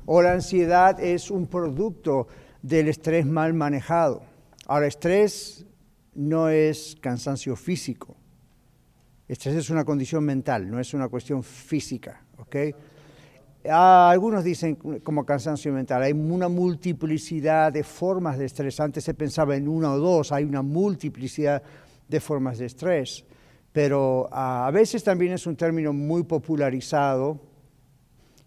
O la ansiedad es un producto del estrés mal manejado. Ahora, estrés no es cansancio físico. Estrés es una condición mental, no es una cuestión física. ¿okay? Ah, algunos dicen como cansancio mental, hay una multiplicidad de formas de estrés. Antes se pensaba en una o dos, hay una multiplicidad de formas de estrés. Pero a veces también es un término muy popularizado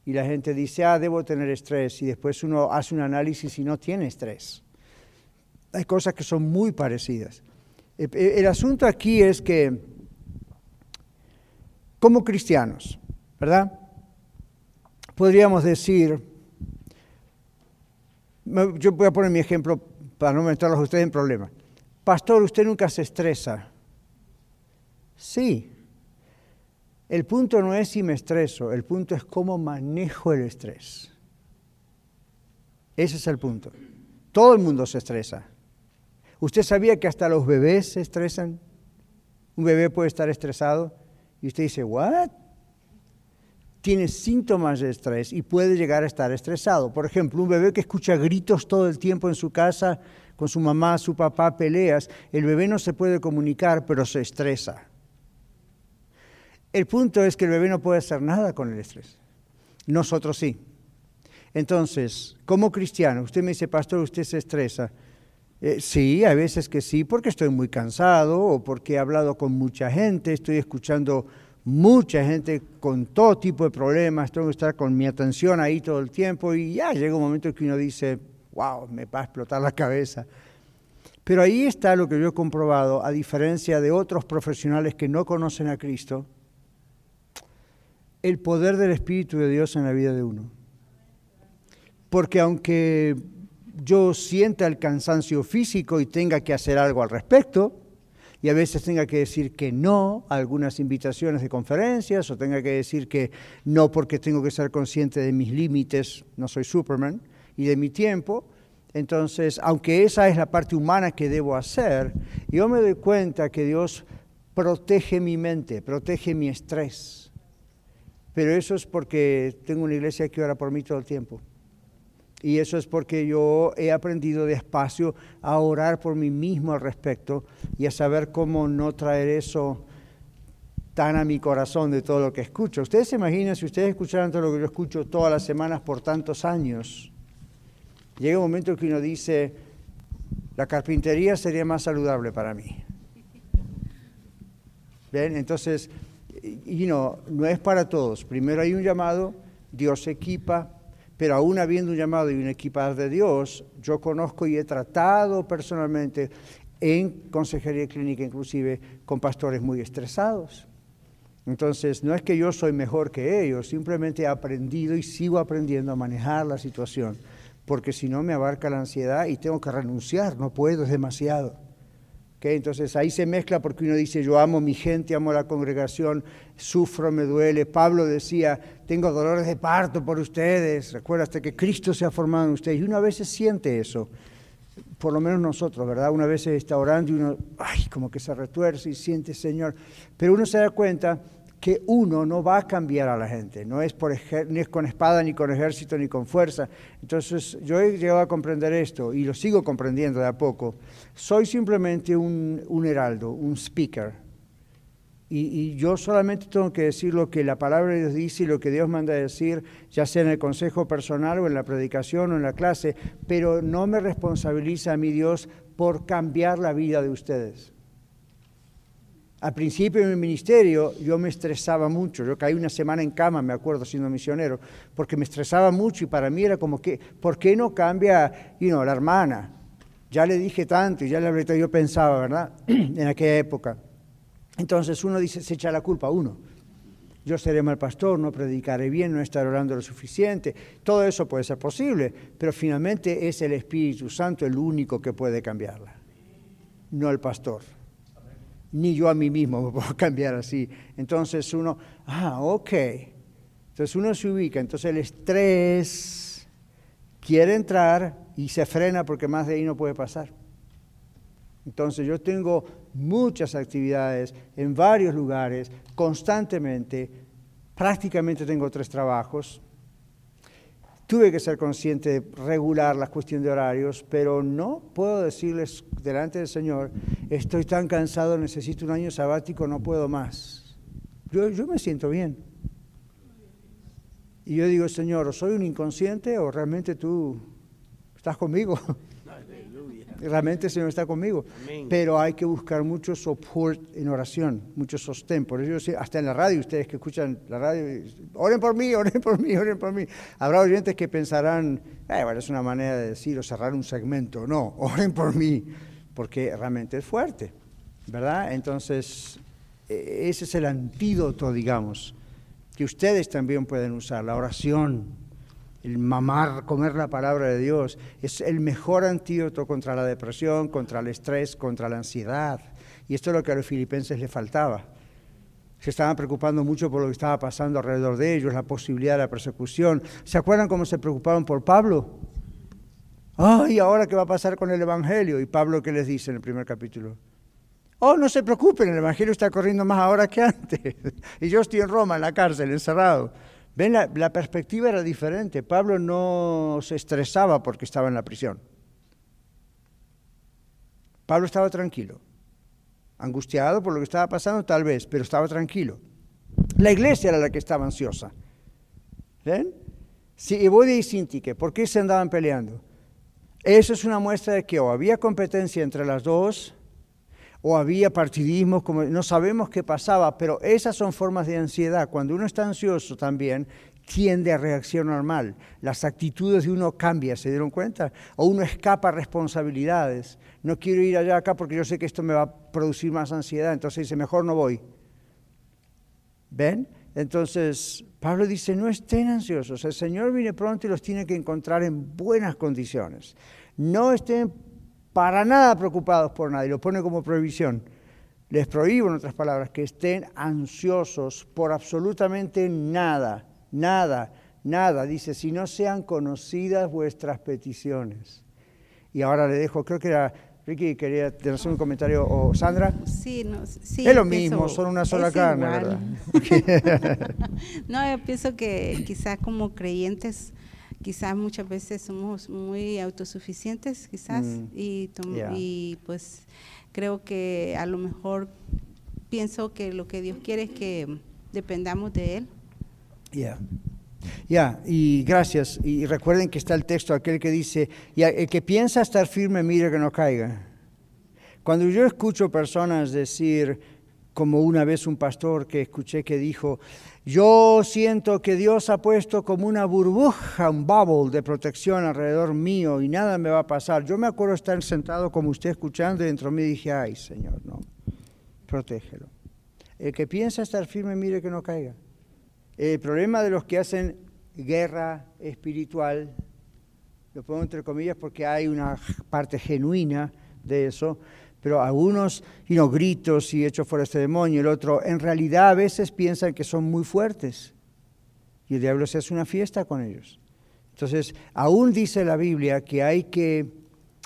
y la gente dice, ah, debo tener estrés y después uno hace un análisis y no tiene estrés. Hay cosas que son muy parecidas. E, e, el asunto aquí es que, como cristianos, ¿verdad? Podríamos decir, yo voy a poner mi ejemplo para no meterlos a ustedes en problemas. Pastor, ¿usted nunca se estresa? Sí. El punto no es si me estreso, el punto es cómo manejo el estrés. Ese es el punto. Todo el mundo se estresa. ¿Usted sabía que hasta los bebés se estresan? Un bebé puede estar estresado y usted dice, ¿what? Tiene síntomas de estrés y puede llegar a estar estresado. Por ejemplo, un bebé que escucha gritos todo el tiempo en su casa con su mamá, su papá, peleas, el bebé no se puede comunicar, pero se estresa. El punto es que el bebé no puede hacer nada con el estrés. Nosotros sí. Entonces, como cristiano, usted me dice, pastor, usted se estresa. Eh, sí, a veces que sí, porque estoy muy cansado o porque he hablado con mucha gente, estoy escuchando mucha gente con todo tipo de problemas, tengo que estar con mi atención ahí todo el tiempo y ya llega un momento que uno dice, wow, me va a explotar la cabeza. Pero ahí está lo que yo he comprobado, a diferencia de otros profesionales que no conocen a Cristo, el poder del Espíritu de Dios en la vida de uno. Porque aunque yo sienta el cansancio físico y tenga que hacer algo al respecto, y a veces tenga que decir que no a algunas invitaciones de conferencias, o tenga que decir que no porque tengo que ser consciente de mis límites, no soy Superman, y de mi tiempo. Entonces, aunque esa es la parte humana que debo hacer, yo me doy cuenta que Dios protege mi mente, protege mi estrés. Pero eso es porque tengo una iglesia que ora por mí todo el tiempo. Y eso es porque yo he aprendido despacio a orar por mí mismo al respecto y a saber cómo no traer eso tan a mi corazón de todo lo que escucho. Ustedes se imaginan si ustedes escucharan todo lo que yo escucho todas las semanas por tantos años, Llega un momento que uno dice, la carpintería sería más saludable para mí. ¿Ven? Entonces, y no, no es para todos. Primero hay un llamado, Dios equipa, pero aún habiendo un llamado y un equipar de Dios, yo conozco y he tratado personalmente en consejería clínica inclusive con pastores muy estresados Entonces, no es que yo soy mejor que ellos, simplemente he aprendido y sigo aprendiendo a manejar la situación, porque si no me abarca la ansiedad y tengo que renunciar, no puedo, es demasiado. Entonces ahí se mezcla porque uno dice, yo amo mi gente, amo la congregación, sufro, me duele. Pablo decía, tengo dolores de parto por ustedes, recuerda hasta que Cristo se ha formado en ustedes. Y uno a veces siente eso, por lo menos nosotros, ¿verdad? Una vez está orando y uno, ay, como que se retuerce y siente, Señor. Pero uno se da cuenta que uno no va a cambiar a la gente, no es, por ni con espada, ni con ejército, ni con fuerza. Entonces yo he llegado a comprender esto y lo sigo comprendiendo de a poco. Soy simplemente un, heraldo, un speaker. Y, yo solamente tengo que decir lo que la palabra de Dios dice y lo que Dios manda decir, ya sea en el consejo personal o en la predicación o en la clase, pero no me responsabiliza a mi Dios por cambiar la vida de ustedes. Al principio de mi ministerio yo me estresaba mucho, yo caí una semana en cama, me acuerdo, siendo misionero, porque me estresaba mucho y para mí era como que, ¿por qué no cambia you know, la hermana? Ya le dije tanto y ya le hablé yo pensaba, ¿verdad? en aquella época. Entonces uno dice, se echa la culpa a uno. Yo seré mal pastor, no predicaré bien, no estaré orando lo suficiente. Todo eso puede ser posible, pero finalmente es el Espíritu Santo el único que puede cambiarla, no el pastor ni yo a mí mismo me puedo cambiar así. Entonces uno, ah, ok. Entonces uno se ubica, entonces el estrés quiere entrar y se frena porque más de ahí no puede pasar. Entonces yo tengo muchas actividades en varios lugares, constantemente, prácticamente tengo tres trabajos, Tuve que ser consciente de regular la cuestión de horarios, pero no puedo decirles delante del Señor, estoy tan cansado, necesito un año sabático, no puedo más. Yo, yo me siento bien. Y yo digo, Señor, ¿soy un inconsciente o realmente tú estás conmigo? realmente el Señor está conmigo. Pero hay que buscar mucho support en oración, mucho sostén. Por eso, hasta en la radio, ustedes que escuchan la radio, oren por mí, oren por mí, oren por mí. Habrá oyentes que pensarán, eh, bueno, es una manera de decir o cerrar un segmento. No, oren por mí, porque realmente es fuerte, ¿verdad? Entonces, e, ese es el antídoto, digamos, que ustedes también pueden usar, la oración el mamar, comer la palabra de Dios, es el mejor antídoto contra la depresión, contra el estrés, contra la ansiedad. Y esto es lo que a los filipenses les faltaba. Se estaban preocupando mucho por lo que estaba pasando alrededor de ellos, la posibilidad de la persecución. ¿Se acuerdan cómo se preocupaban por Pablo? Ay, ¿ahora qué va a pasar con el Evangelio? Y Pablo, ¿qué les dice en el primer capítulo? Oh, no se preocupen, el Evangelio está corriendo más ahora que antes. y yo estoy en Roma, en la cárcel, encerrado. Ven, la, perspectiva era diferente. Pablo no se estresaba porque estaba en la prisión. Pablo estaba tranquilo, angustiado por lo que estaba pasando tal vez, pero estaba tranquilo. La iglesia era la que estaba ansiosa. ¿Ven? Si Evodia y Sintique, ¿por qué se andaban peleando? Eso es una muestra de que o había competencia entre las dos, o había partidismo, como, no sabemos qué pasaba, pero esas son formas de ansiedad. Cuando uno está ansioso también tiende a reaccionar mal. Las actitudes de uno cambian, ¿se dieron cuenta? O uno escapa a responsabilidades. No quiero ir allá acá porque yo sé que esto me va a producir más ansiedad, entonces dice, mejor no voy. ¿Ven? Entonces, Pablo dice, no estén ansiosos, el Señor viene pronto y los tiene que encontrar en buenas condiciones. No estén para nada preocupados por nada, y lo pone como prohibición. Les prohíbo, en otras palabras, que estén ansiosos por absolutamente nada, nada, nada. Dice, si no sean conocidas vuestras peticiones. Y ahora le dejo, creo que era Ricky, quería hacer un comentario, o Sandra. Sí, no, sí. Es lo mismo, son una sola carne, ¿verdad? no, yo pienso que quizás como creyentes quizás muchas veces somos muy autosuficientes, quizás, mm, y, y pues creo que a lo mejor pienso que lo que Dios quiere es que dependamos de Él. Ya, ya, y gracias. Y recuerden que está el texto aquel que dice, y el que piensa estar firme, mire que no caiga. Cuando yo escucho personas decir, como una vez un pastor que escuché que dijo, yo siento que Dios ha puesto como una burbuja, un bubble de protección alrededor mío y nada me va a pasar. Yo me acuerdo estar sentado como usted escuchando y dentro de mí dije, ay Señor, no, protégelo. El que piensa estar firme, mire que no caiga. El problema de los que hacen guerra espiritual, lo pongo entre comillas porque hay una parte genuina de eso, pero algunos y no gritos y hecho fuera este demonio, el otro, en realidad a veces piensan que son muy fuertes y el diablo se hace una fiesta con ellos. Entonces, aún dice la Biblia que hay que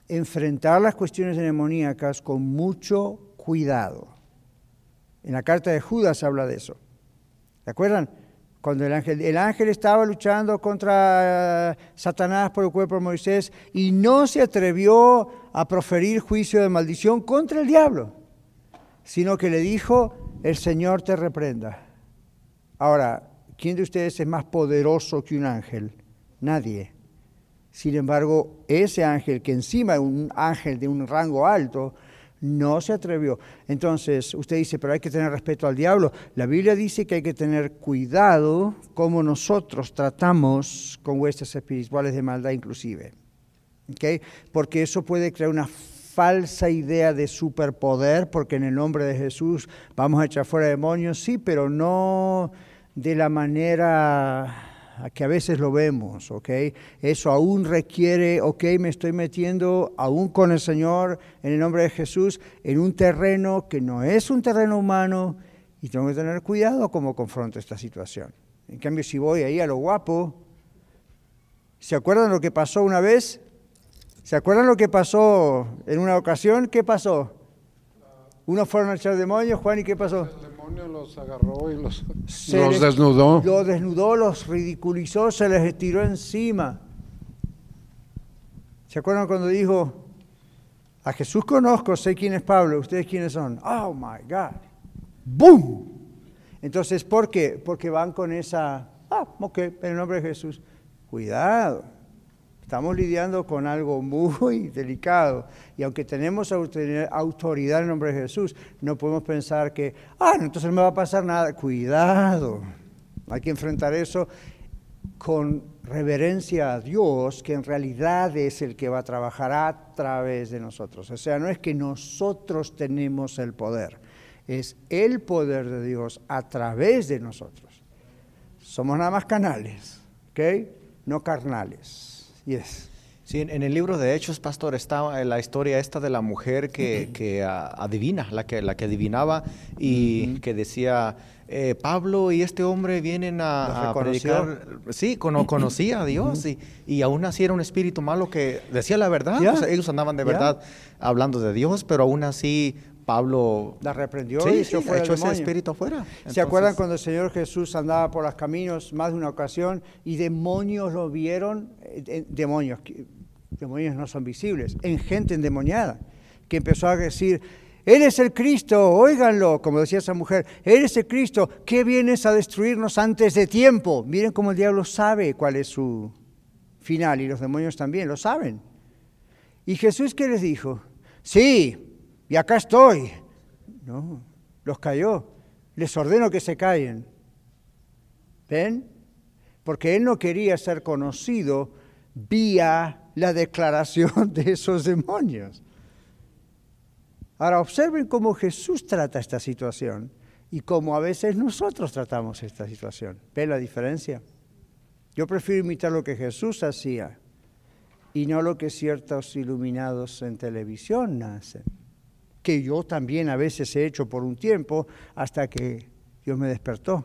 enfrentar las cuestiones demoníacas con mucho cuidado. En la carta de Judas habla de eso. ¿Se acuerdan? Cuando el ángel, el ángel estaba luchando contra Satanás por el cuerpo de Moisés y no se atrevió a proferir juicio de maldición contra el diablo, sino que le dijo, el Señor te reprenda. Ahora, ¿quién de ustedes es más poderoso que un ángel? Nadie. Sin embargo, ese ángel, que encima es un ángel de un rango alto, no se atrevió. Entonces, usted dice, pero hay que tener respeto al diablo. La Biblia dice que hay que tener cuidado como nosotros tratamos con huestes espirituales de maldad inclusive. ¿Okay? Porque eso puede crear una falsa idea de superpoder, porque en el nombre de Jesús vamos a echar fuera demonios, sí, pero no de la manera que a veces lo vemos, ¿ok? Eso aún requiere, ok, me estoy metiendo aún con el Señor en el nombre de Jesús en un terreno que no es un terreno humano y tengo que tener cuidado cómo confronto esta situación. En cambio, si voy ahí a lo guapo, ¿se acuerdan lo que pasó una vez? ¿Se acuerdan lo que pasó en una ocasión? ¿Qué pasó? Uno fueron a echar demonios, Juan, ¿y qué pasó? los agarró y los, los desnudó. Los desnudó, los ridiculizó, se les estiró encima. ¿Se acuerdan cuando dijo, a Jesús conozco, sé quién es Pablo, ustedes quiénes son? Oh my God. ¡Boom! Entonces, ¿por qué? Porque van con esa, ah, ok, en el nombre de Jesús. Cuidado. Estamos lidiando con algo muy delicado y aunque tenemos autoridad en nombre de Jesús, no podemos pensar que, ah, entonces no me va a pasar nada. Cuidado, hay que enfrentar eso con reverencia a Dios, que en realidad es el que va a trabajar a través de nosotros. O sea, no es que nosotros tenemos el poder, es el poder de Dios a través de nosotros. Somos nada más canales, ¿ok? No carnales. Sí, en, el libro de Hechos, pastor, está la historia esta de la mujer que, adivina, la que, la que adivinaba y que decía, eh, Pablo y este hombre vienen a, predicar. Sí, conocía a Dios y, aún así era un espíritu malo que decía la verdad. ellos andaban de verdad hablando de Dios, pero aún así Pablo la reprendió y echó, ese espíritu afuera. ¿Se acuerdan cuando el Señor Jesús andaba por los caminos más de una ocasión y demonios lo vieron? Eh, demonios, demonios no son visibles, en gente endemoniada, que empezó a decir, Él es el Cristo, óiganlo, como decía esa mujer, Él es el Cristo, ¿qué vienes a destruirnos antes de tiempo? Miren cómo el diablo sabe cuál es su final y los demonios también lo saben. ¿Y Jesús qué les dijo? Sí, y acá estoy. No, los cayó. Les ordeno que se callen. ¿Ven? Porque él no quería ser conocido vía la declaración de esos demonios. Ahora observen cómo Jesús trata esta situación y cómo a veces nosotros tratamos esta situación. ¿Ven la diferencia? Yo prefiero imitar lo que Jesús hacía y no lo que ciertos iluminados en televisión hacen que yo también a veces he hecho por un tiempo hasta que Dios me despertó.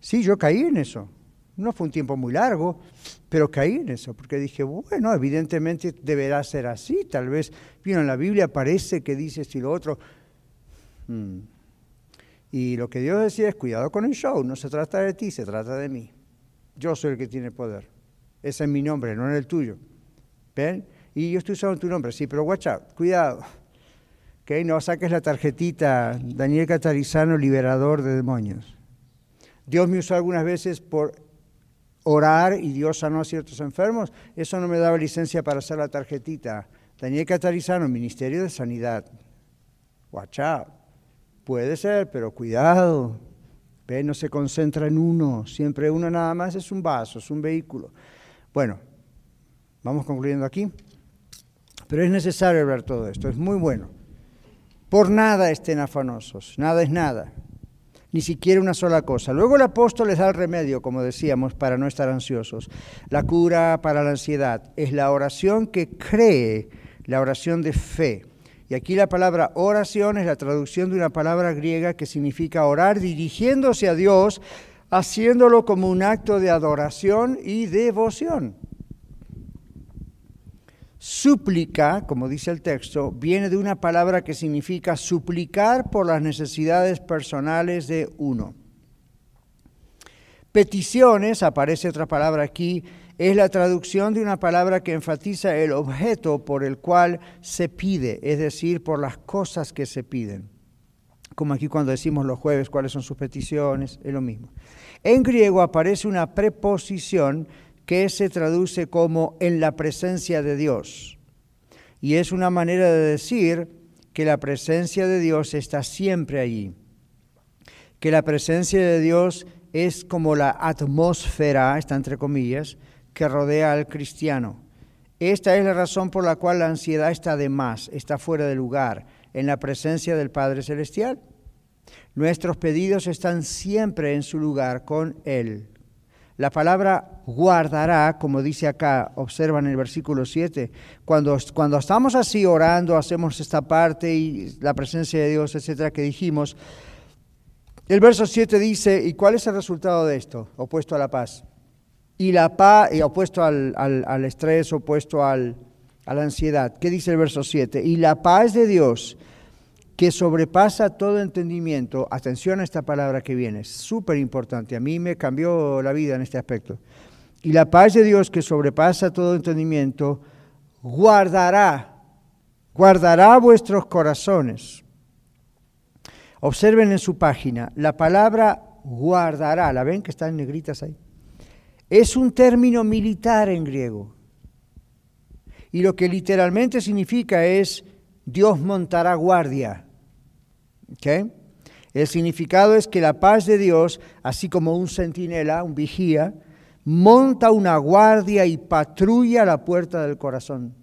Sí, yo caí en eso. No fue un tiempo muy largo, pero caí en eso, porque dije, bueno, evidentemente deberá ser así. Tal vez, vino en la Biblia parece que dice esto y lo otro. Mm. Y lo que Dios decía es, cuidado con el show, no se trata de ti, se trata de mí. Yo soy el que tiene poder. Ese es mi nombre, no es el tuyo. ¿Ven? Y yo estoy usando tu nombre, sí, pero out, cuidado. que No saques la tarjetita Daniel Catarizano, liberador de demonios. Dios me usó algunas veces por orar y Dios sanó a ciertos enfermos. Eso no me daba licencia para hacer la tarjetita. Daniel Catarizano, Ministerio de Sanidad. Out. Puede ser, pero cuidado. No se concentra en uno. Siempre uno nada más es un vaso, es un vehículo. Bueno, vamos concluyendo aquí. Pero es necesario ver todo esto, es muy bueno. Por nada estén afanosos, nada es nada, ni siquiera una sola cosa. Luego el apóstol les da el remedio, como decíamos, para no estar ansiosos. La cura para la ansiedad es la oración que cree, la oración de fe. Y aquí la palabra oración es la traducción de una palabra griega que significa orar dirigiéndose a Dios, haciéndolo como un acto de adoración y devoción. Súplica, como dice el texto, viene de una palabra que significa suplicar por las necesidades personales de uno. Peticiones, aparece otra palabra aquí, es la traducción de una palabra que enfatiza el objeto por el cual se pide, es decir, por las cosas que se piden. Como aquí cuando decimos los jueves cuáles son sus peticiones, es lo mismo. En griego aparece una preposición que se traduce como en la presencia de Dios. Y es una manera de decir que la presencia de Dios está siempre allí. Que la presencia de Dios es como la atmósfera, está entre comillas, que rodea al cristiano. Esta es la razón por la cual la ansiedad está de más, está fuera de lugar, en la presencia del Padre Celestial. Nuestros pedidos están siempre en su lugar con Él. La palabra guardará, como dice acá, observan en el versículo 7, cuando, cuando estamos así orando, hacemos esta parte y la presencia de Dios, etcétera, que dijimos, el verso 7 dice, ¿y cuál es el resultado de esto? Opuesto a la paz. Y la paz, y opuesto al, al, estrés, opuesto al, a la ansiedad. ¿Qué dice el verso 7? Y la paz de Dios, que sobrepasa todo entendimiento, atención a esta palabra que viene, súper importante, a mí me cambió la vida en este aspecto. Y la paz de Dios que sobrepasa todo entendimiento, guardará, guardará vuestros corazones. Observen en su página, la palabra guardará, ¿la ven que están negritas ahí? Es un término militar en griego. Y lo que literalmente significa es Dios montará guardia. El significado es que la paz de Dios, así como un centinela, un vigía, monta una guardia y patrulla la puerta del corazón.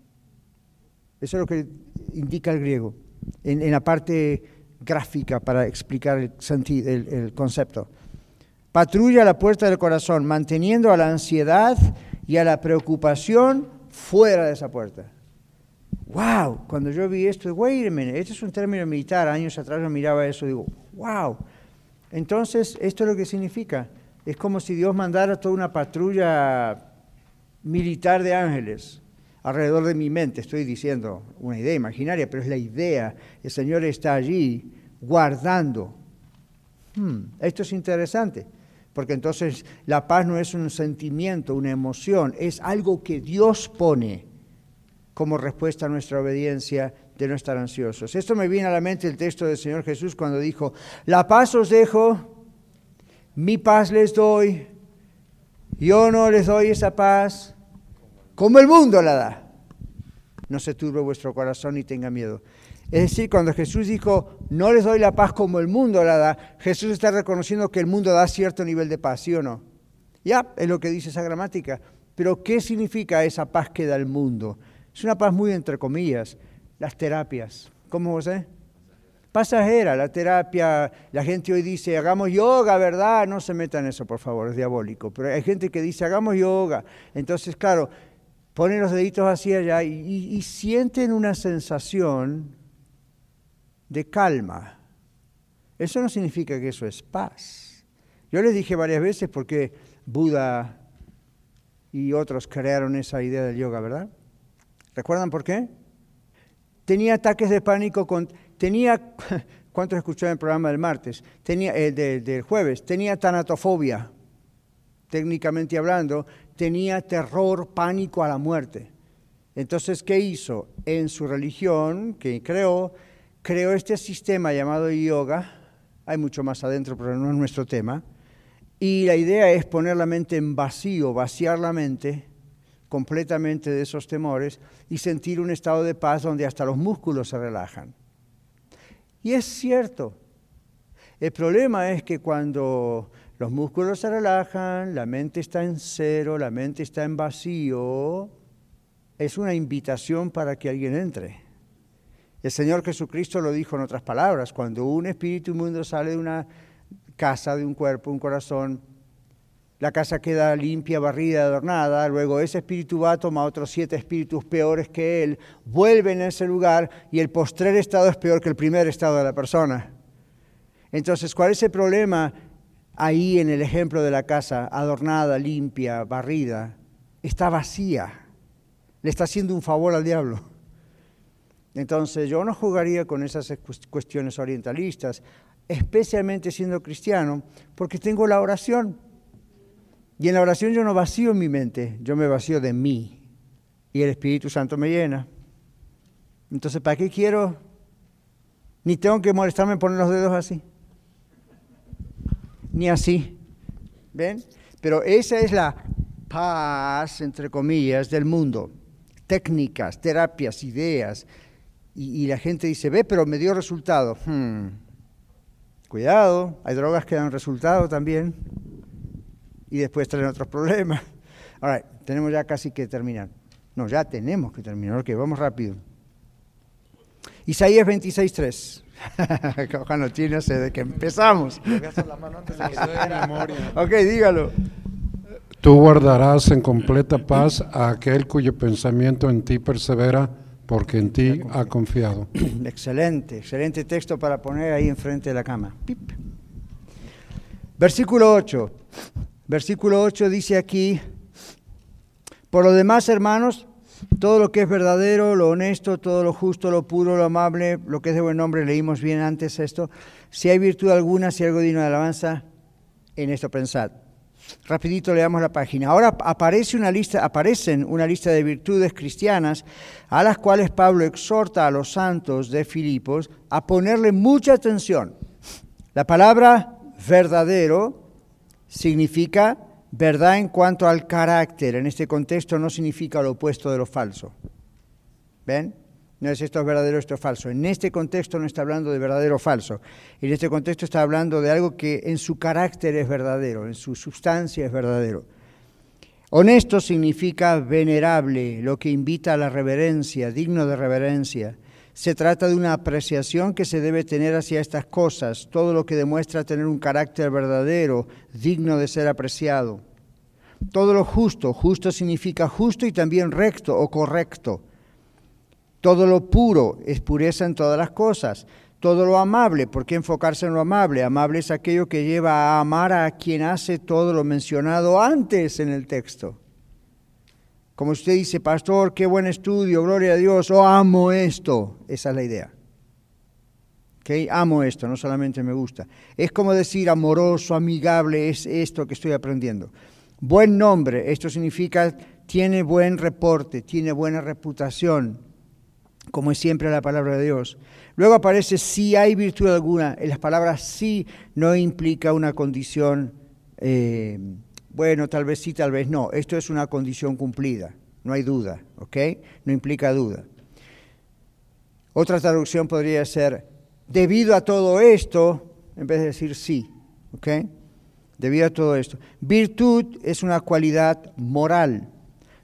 Eso es lo que indica el griego, en, la parte gráfica para explicar el, el concepto. Patrulla la puerta del corazón, manteniendo a la ansiedad y a la preocupación fuera de esa puerta. Wow, cuando yo vi esto, wait a minute, este es un término militar, años atrás yo miraba eso y digo, wow. Entonces, esto es lo que significa. Es como si Dios mandara toda una patrulla militar de ángeles alrededor de mi mente. Estoy diciendo una idea imaginaria, pero es la idea. El Señor está allí guardando. Hmm, esto es interesante, porque entonces la paz no es un sentimiento, una emoción, es algo que Dios pone como respuesta a nuestra obediencia de no estar ansiosos. Esto me viene a la mente el texto del Señor Jesús cuando dijo, la paz os dejo, mi paz les doy, yo no les doy esa paz como el mundo la da. No se turbe vuestro corazón ni tenga miedo. Es decir, cuando Jesús dijo, no les doy la paz como el mundo la da, Jesús está reconociendo que el mundo da cierto nivel de paz, ¿sí o no? Ya, es lo que dice esa gramática. Pero ¿qué significa esa paz que da el mundo? Es una paz muy entre comillas. Las terapias, ¿cómo sé? Pasajera, la terapia, la gente hoy dice, hagamos yoga, ¿verdad? No se metan en eso, por favor, es diabólico. Pero hay gente que dice, hagamos yoga. Entonces, claro, ponen los deditos así allá y, y sienten una sensación de calma. Eso no significa que eso es paz. Yo les dije varias veces porque Buda y otros crearon esa idea del yoga, ¿verdad? ¿Recuerdan por qué? Tenía ataques de pánico, con, tenía, ¿cuántos escucharon el programa del martes? Tenía, eh, del jueves, tenía tanatofobia, técnicamente hablando, tenía terror, pánico a la muerte. Entonces, ¿qué hizo? En su religión, que creó, creó este sistema llamado yoga, hay mucho más adentro, pero no es nuestro tema, y la idea es poner la mente en vacío, vaciar la mente, completamente de esos temores y sentir un estado de paz donde hasta los músculos se relajan. Y es cierto. El problema es que cuando los músculos se relajan, la mente está en cero, la mente está en vacío, es una invitación para que alguien entre. El Señor Jesucristo lo dijo en otras palabras, cuando un espíritu inmundo sale de una casa, de un cuerpo, un corazón, la casa queda limpia, barrida, adornada, luego ese espíritu va, a tomar otros siete espíritus peores que él, vuelve en ese lugar y el postrer estado es peor que el primer estado de la persona. Entonces, ¿cuál es el problema ahí en el ejemplo de la casa, adornada, limpia, barrida? Está vacía. Le está haciendo un favor al diablo. Entonces, yo no jugaría con esas cuestiones orientalistas, especialmente siendo cristiano, porque tengo la oración. Y en la oración yo no vacío mi mente, yo me vacío de mí. Y el Espíritu Santo me llena. Entonces, ¿para qué quiero? Ni tengo que molestarme en poner los dedos así. Ni así. ¿Ven? Pero esa es la paz, entre comillas, del mundo. Técnicas, terapias, ideas. Y, la gente dice, ve, pero me dio resultado. Hmm. Cuidado, hay drogas que dan resultado también y después traen otros problemas. Ahora, tenemos ya casi que terminar. No, ya tenemos que terminar. Ok, vamos rápido. Isaías 26.3. Ojalá no tiene de que empezamos. ok, dígalo. Tú guardarás en completa paz a aquel cuyo pensamiento en ti persevera, porque en ti ha confiado. Excelente, excelente texto para poner ahí enfrente de la cama. Versículo 8. Versículo 8 dice aquí, por lo demás, hermanos, todo lo que es verdadero, lo honesto, todo lo justo, lo puro, lo amable, lo que es de buen nombre, leímos bien antes esto, si hay virtud alguna, si algo digno de alabanza, en esto pensad. Rapidito leamos la página. Ahora aparece una lista, aparecen una lista de virtudes cristianas a las cuales Pablo exhorta a los santos de Filipos a ponerle mucha atención. La palabra verdadero significa verdad en cuanto al carácter. En este contexto no significa lo opuesto de lo falso. ¿Ven? No es esto es verdadero, esto es falso. En este contexto no está hablando de verdadero o falso. En este contexto está hablando de algo que en su carácter es verdadero, en su sustancia es verdadero. Honesto significa venerable, lo que invita a la reverencia, digno de reverencia. Se trata de una apreciación que se debe tener hacia estas cosas, todo lo que demuestra tener un carácter verdadero, digno de ser apreciado. Todo lo justo, justo significa justo y también recto o correcto. Todo lo puro es pureza en todas las cosas. Todo lo amable, ¿por qué enfocarse en lo amable? Amable es aquello que lleva a amar a quien hace todo lo mencionado antes en el texto. Como usted dice, pastor, qué buen estudio, gloria a Dios, oh, amo esto. Esa es la idea. ¿Okay? Amo esto, no solamente me gusta. Es como decir amoroso, amigable, es esto que estoy aprendiendo. Buen nombre, esto significa tiene buen reporte, tiene buena reputación, como es siempre la palabra de Dios. Luego aparece si hay virtud alguna. En las palabras sí no implica una condición. Eh, bueno, tal vez sí, tal vez no. Esto es una condición cumplida, no hay duda, ¿ok? No implica duda. Otra traducción podría ser, debido a todo esto, en vez de decir sí, ¿ok? Debido a todo esto. Virtud es una cualidad moral.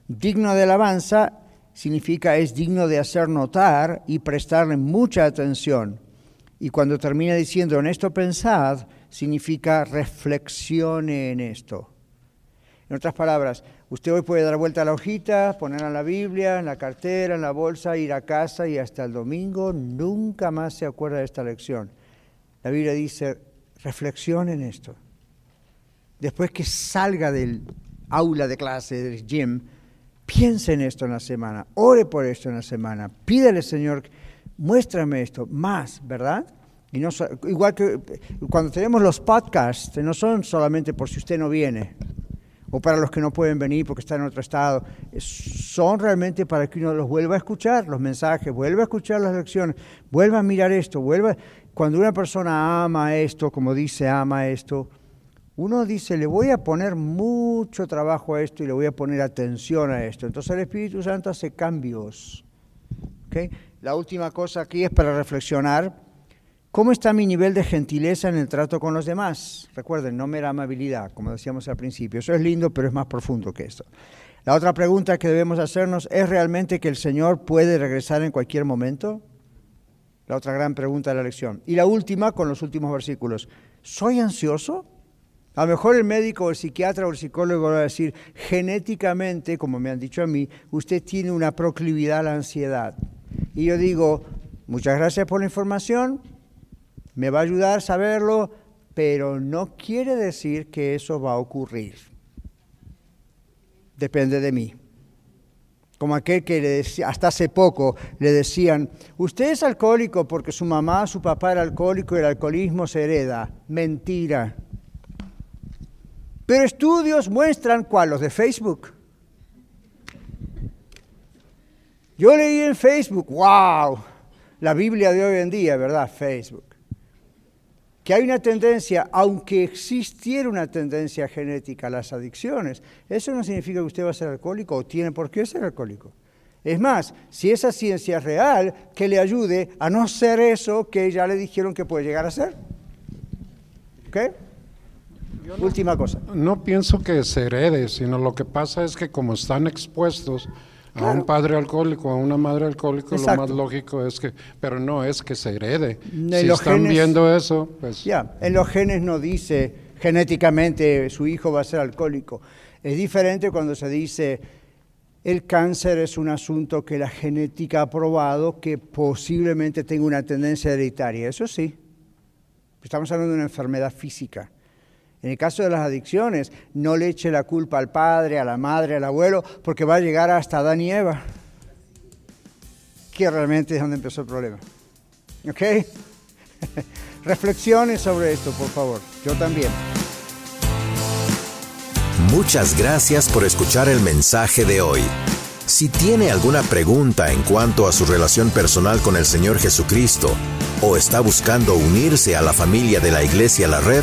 Digno de alabanza significa es digno de hacer notar y prestarle mucha atención. Y cuando termina diciendo en esto pensad, significa reflexione en esto. En otras palabras, usted hoy puede dar vuelta a la hojita, ponerla en la Biblia, en la cartera, en la bolsa, ir a casa y hasta el domingo nunca más se acuerda de esta lección. La Biblia dice, reflexione en esto. Después que salga del aula de clase, del gym, piense en esto en la semana, ore por esto en la semana, pídele, Señor, muéstrame esto más, ¿verdad? Y no, igual que cuando tenemos los podcasts, no son solamente por si usted no viene, o para los que no pueden venir porque están en otro estado, son realmente para que uno los vuelva a escuchar, los mensajes, vuelva a escuchar las lecciones, vuelva a mirar esto, vuelva... Cuando una persona ama esto, como dice, ama esto, uno dice, le voy a poner mucho trabajo a esto y le voy a poner atención a esto. Entonces el Espíritu Santo hace cambios. ¿okay? La última cosa aquí es para reflexionar ¿Cómo está mi nivel de gentileza en el trato con los demás? Recuerden, no mera amabilidad, como decíamos al principio. Eso es lindo, pero es más profundo que eso. La otra pregunta que debemos hacernos es realmente que el Señor puede regresar en cualquier momento. La otra gran pregunta de la lección. Y la última, con los últimos versículos. ¿Soy ansioso? A lo mejor el médico o el psiquiatra o el psicólogo va a decir, genéticamente, como me han dicho a mí, usted tiene una proclividad a la ansiedad. Y yo digo, muchas gracias por la información, me va a ayudar a saberlo, pero no quiere decir que eso va a ocurrir. Depende de mí. Como aquel que le hasta hace poco le decían, usted es alcohólico porque su mamá, su papá era alcohólico y el alcoholismo se hereda. Mentira. Pero estudios muestran cuál, los de Facebook. Yo leí en Facebook, wow, la Biblia de hoy en día, ¿verdad? Facebook. Que hay una tendencia, aunque existiera una tendencia genética a las adicciones, eso no significa que usted va a ser alcohólico o tiene por qué ser alcohólico. Es más, si esa ciencia es real, que le ayude a no ser eso que ya le dijeron que puede llegar a ser. ¿Ok? Última cosa. No pienso que se herede, sino lo que pasa es que como están expuestos a un padre alcohólico, a una madre alcohólica, lo más lógico es que, pero no es que se herede. si están viendo eso, pues... Ya, en los genes no dice genéticamente su hijo va a ser alcohólico. Es diferente cuando se dice el cáncer es un asunto que la genética ha probado que posiblemente tenga una tendencia hereditaria. Eso sí. Estamos hablando de una enfermedad física. En el caso de las adicciones, no le eche la culpa al padre, a la madre, al abuelo, porque va a llegar hasta Adán y Eva, que realmente es donde empezó el problema. ¿Ok? Reflexiones sobre esto, por favor. Yo también. Muchas gracias por escuchar el mensaje de hoy. Si tiene alguna pregunta en cuanto a su relación personal con el Señor Jesucristo o está buscando unirse a la familia de la Iglesia La Red,